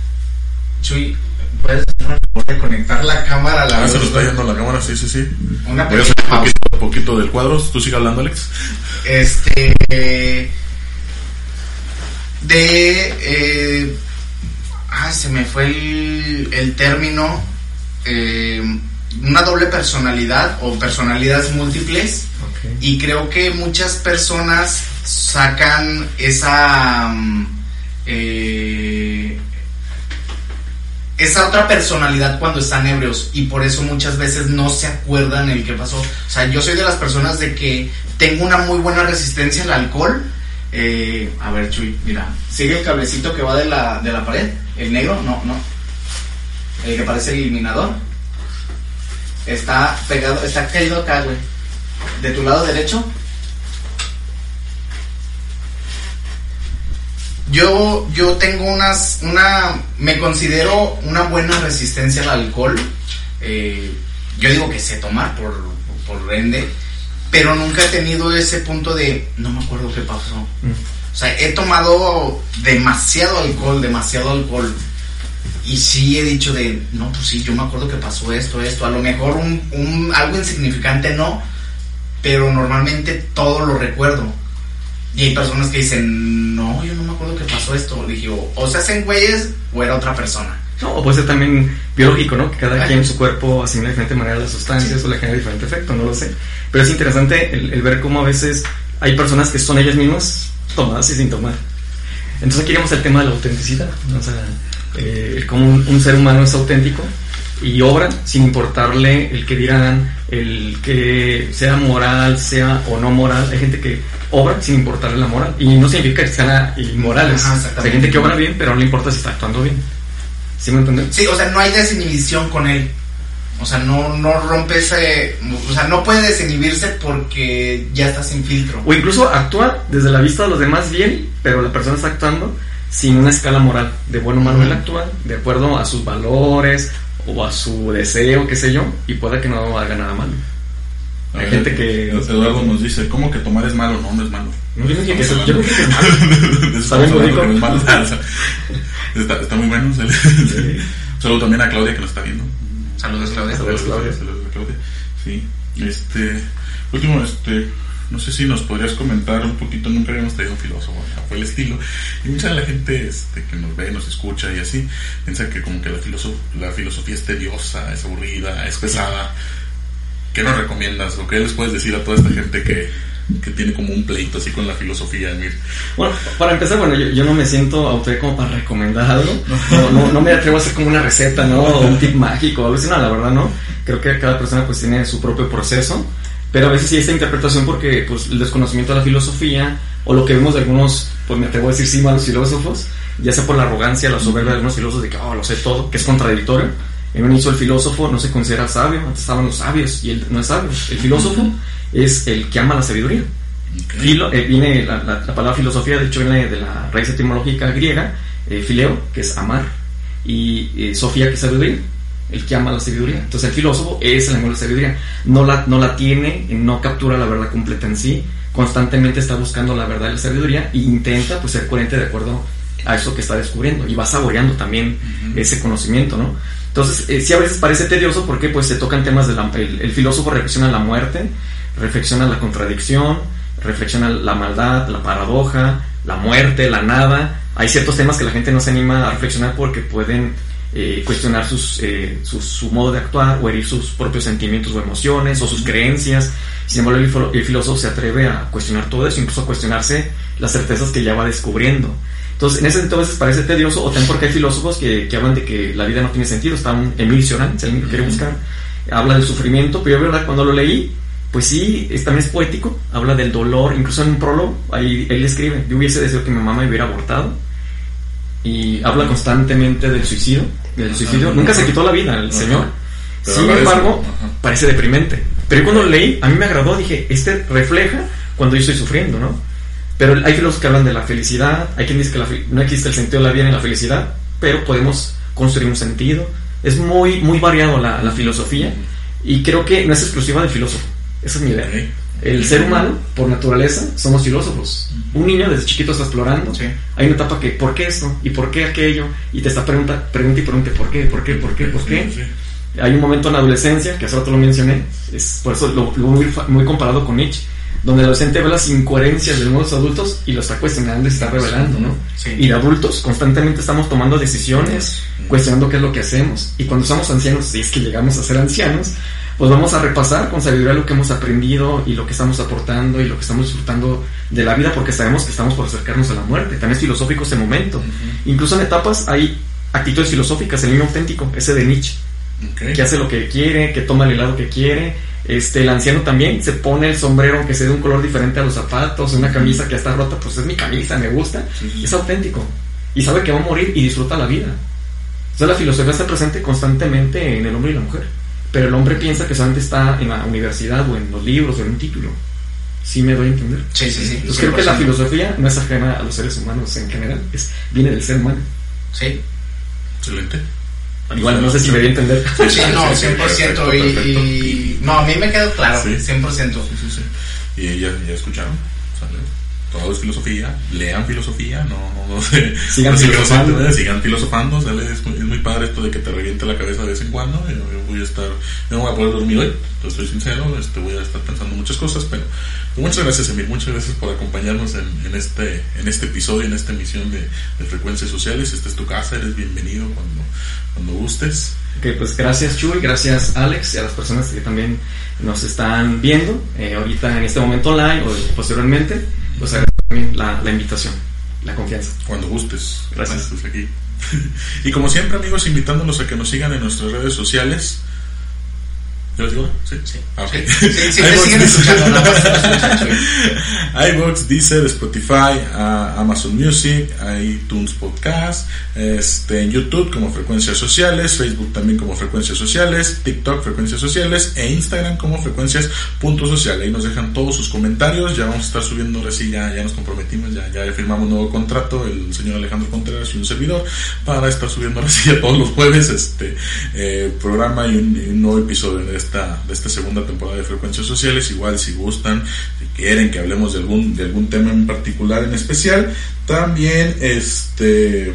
Chuy, ¿puedes hacerme de conectar la cámara a la Ah, se lo está yendo la cámara, sí, sí, sí. Una Voy a hacer un poquito, poquito, del cuadro. Tú sigue hablando, Alex. Este. De. Eh, ah, se me fue el, el término. Eh, una doble personalidad o personalidades múltiples. Y creo que muchas personas sacan esa mm, eh, esa otra personalidad cuando están ebrios y por eso muchas veces no se acuerdan el que pasó. O sea, yo soy de las personas de que tengo una muy buena resistencia al alcohol. Eh, a ver, Chuy, mira, sigue el cablecito que va de la, de la pared, el negro, no, no, el que parece el eliminador. Está pegado, está caído acá, güey. De tu lado derecho, Yo, yo tengo unas, una, me considero una buena resistencia al alcohol. Eh, yo digo que sé tomar por, por rende, pero nunca he tenido ese punto de, no me acuerdo qué pasó. Mm. O sea, he tomado demasiado alcohol, demasiado alcohol. Y sí he dicho de, no, pues sí, yo me acuerdo que pasó esto, esto. A lo mejor un, un, algo insignificante no, pero normalmente todo lo recuerdo. Y hay personas que dicen, no, yo no acuerdo que pasó esto. Dije, o se hacen güeyes o era otra persona. No, o puede ser también biológico, ¿no? Que cada quien en su cuerpo asimila de diferente manera las sustancias o le genera diferente efecto, no lo sé. Pero es interesante el, ver cómo a veces hay personas que son ellas mismas tomadas y sin tomar. Entonces aquí el tema de la autenticidad, o sea, eh, cómo un, ser humano es auténtico y obra sin importarle el que dirán, el que sea moral, sea o no moral. Hay gente que obra sin importarle la moral y no significa que sean inmorales. hay gente que obra bien, pero no le importa si está actuando bien. ¿Sí me entiendes? Sí, o sea, no hay desinhibición con él. O sea, no, no rompe ese. O sea, no puede desinhibirse porque ya está sin filtro. O incluso actúa desde la vista de los demás bien, pero la persona está actuando sin una escala moral. De bueno o malo él actúa de acuerdo a sus valores o a su deseo, qué sé yo, y puede que no haga nada malo. Hay gente que. Eduardo nos dice: ¿Cómo que tomar es malo? No, no es malo. No, yo no que es malo. Yo creo que es malo. [LAUGHS] está bien malo. [LAUGHS] Está, está muy bueno. Saludos también a Claudia que lo está viendo. Saludos Claudia. Saludos Claudia. Saludos Claudia. Sí. Este, último, este, no sé si nos podrías comentar un poquito, nunca habíamos tenido un filósofo, fue el estilo. Y mucha de la gente este, que nos ve, nos escucha y así, piensa que como que la, la filosofía es tediosa, es aburrida, es pesada. ¿Qué nos recomiendas o qué les puedes decir a toda esta gente que, que tiene como un pleito así con la filosofía. Bueno, para empezar, bueno, yo, no me siento autor como para recomendar algo. No, no, me atrevo a hacer como una receta, ¿no? O un tip mágico algo así, no, la verdad no. Creo que cada persona pues tiene su propio proceso. Pero a veces sí esta interpretación porque pues el desconocimiento de la filosofía o lo que vemos de algunos, pues me atrevo a decir sí malos filósofos, ya sea por la arrogancia, la soberbia de algunos filósofos de que, oh, lo sé todo, que es contradictorio. En un inicio el filósofo no se considera sabio, antes estaban los sabios y él no es sabio. El filósofo es el que ama la sabiduría. Eh, viene la, palabra filosofía, de hecho, viene de la raíz etimológica griega, eh, fileo, que es amar, y eh, sofía, que es sabiduría, el que ama la sabiduría. Entonces, el filósofo es el amor de la sabiduría. No la, no la tiene, no captura la verdad completa en sí, constantemente está buscando la verdad de la sabiduría e intenta pues, ser coherente de acuerdo a eso que está descubriendo y va saboreando también ese conocimiento, ¿no? Entonces, eh, sí a veces parece tedioso porque pues se tocan temas del el, el filósofo reflexiona la muerte, reflexiona la contradicción, reflexiona la maldad, la paradoja, la muerte, la nada. Hay ciertos temas que la gente no se anima a reflexionar porque pueden eh, cuestionar sus, eh, su modo de actuar o herir sus propios sentimientos o emociones o sus creencias. Sin embargo, el, filósofo se atreve a cuestionar todo eso, incluso a cuestionarse las certezas que ya va descubriendo. Entonces, en ese entonces parece tedioso, o también porque hay filósofos que, que hablan de que la vida no tiene sentido. Está un Emil Cioran, si alguien lo quiere buscar, habla del sufrimiento, pero yo, verdad, cuando lo leí, pues sí, es, también es poético, habla del dolor, incluso en un prólogo, ahí él escribe, yo hubiese deseado que mi mamá me hubiera abortado, y habla constantemente del suicidio, del suicidio, nunca se quitó la vida el señor, sin embargo, parece deprimente, pero cuando lo leí, a mí me agradó, dije, este refleja cuando yo estoy sufriendo, ¿no? Pero hay filósofos que hablan de la felicidad, hay quien dice que no existe el sentido de la vida en la felicidad, pero podemos construir un sentido, es muy, muy variado la, la filosofía, y creo que no es exclusiva del filósofo. Esa es mi idea. El ser humano, por naturaleza, somos filósofos. Un niño desde chiquito está explorando. Hay una etapa que, ¿por qué esto? ¿Y por qué aquello? Y te está pregunta, pregunta y pregunta, ¿por qué? ¿Por qué? ¿Por qué? ¿Por qué? Hay un momento en la adolescencia, que hace rato lo mencioné, es, por eso lo, lo muy, muy, comparado con Nietzsche, donde el adolescente ve las incoherencias de los adultos y lo está cuestionando y está revelando, ¿no? Y de adultos constantemente estamos tomando decisiones, cuestionando qué es lo que hacemos. Y cuando somos ancianos, si es que llegamos a ser ancianos, pues vamos a repasar con sabiduría lo que hemos aprendido y lo que estamos aportando y lo que estamos disfrutando de la vida porque sabemos que estamos por acercarnos a la muerte. También es filosófico ese momento. Incluso en etapas hay actitudes filosóficas, el niño auténtico, ese de Nietzsche, que hace lo que quiere, que toma el helado que quiere. Este, el anciano también se pone el sombrero aunque sea de un color diferente a los zapatos, una camisa que está rota, pues es mi camisa, me gusta. Es auténtico. Y sabe que va a morir y disfruta la vida. O sea, la filosofía está presente constantemente en el hombre y la mujer pero el hombre piensa que solamente está en la universidad o en los libros o en un título. ¿Sí me doy a entender? Sí, sí, sí. Entonces creo que la filosofía no es ajena a los seres humanos en general, es, viene del ser humano. Sí. Excelente. Igual no sé si me voy a entender. Sí, no, 100%. y, y, no, a mí me quedó claro, 100%. Sí, sí, sí. ¿Y ya, ya escucharon? Todo es filosofía, lean filosofía, no, no, no sé. Sigan filosofando. sigan filosofando, Es, muy, padre esto de que te reviente la cabeza de vez en cuando. Yo, voy a estar, no voy a poder dormir hoy, estoy sincero, este, voy a estar pensando muchas cosas, pero muchas gracias, Emil. Muchas gracias por acompañarnos en, este, en este episodio, en esta emisión de, Frecuencias Sociales. Esta es tu casa, eres bienvenido cuando, cuando gustes. Ok, pues gracias Chuy, gracias Alex y a las personas que también nos están viendo eh, ahorita en este momento online o posteriormente. Pues la, la invitación, la confianza. Cuando gustes. Gracias. Pues aquí. [LAUGHS] y como siempre amigos, invitándolos a que nos sigan en nuestras redes sociales. ¿Yo digo? Sí. Sí. Ah, okay. sí, [LAUGHS] sí, sí siguen escuchando, no, [LAUGHS] iVoox, Deezer, Spotify, Amazon Music, iTunes Podcast, este, en YouTube como Frecuencias Sociales, Facebook también como Frecuencias Sociales, TikTok Frecuencias Sociales e Instagram como Frecuencias Punto Social. Ahí nos dejan todos sus comentarios. Ya vamos a estar subiendo, ahora sí, ya, ya nos comprometimos, ya, ya firmamos un nuevo contrato, el señor Alejandro Contreras y un servidor, para estar subiendo ahora sí todos los jueves este eh, programa y un, nuevo episodio de esta, de esta segunda temporada de Frecuencias Sociales. Igual si gustan, si quieren que hablemos de algún, de algún tema en particular en especial, también este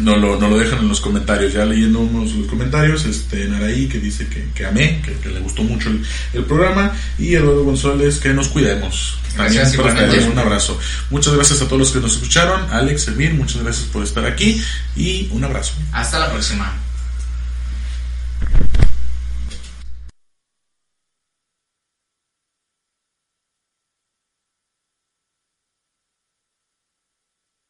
no lo, no lo dejan en los comentarios. Ya leyendo unos los comentarios, este Naraí que dice que, que amé, que, le gustó mucho el, programa, y Eduardo González que nos cuidemos. Gracias, un abrazo. Muchas gracias a todos los que nos escucharon. Alex, Emir, muchas gracias por estar aquí y un abrazo. Hasta la próxima.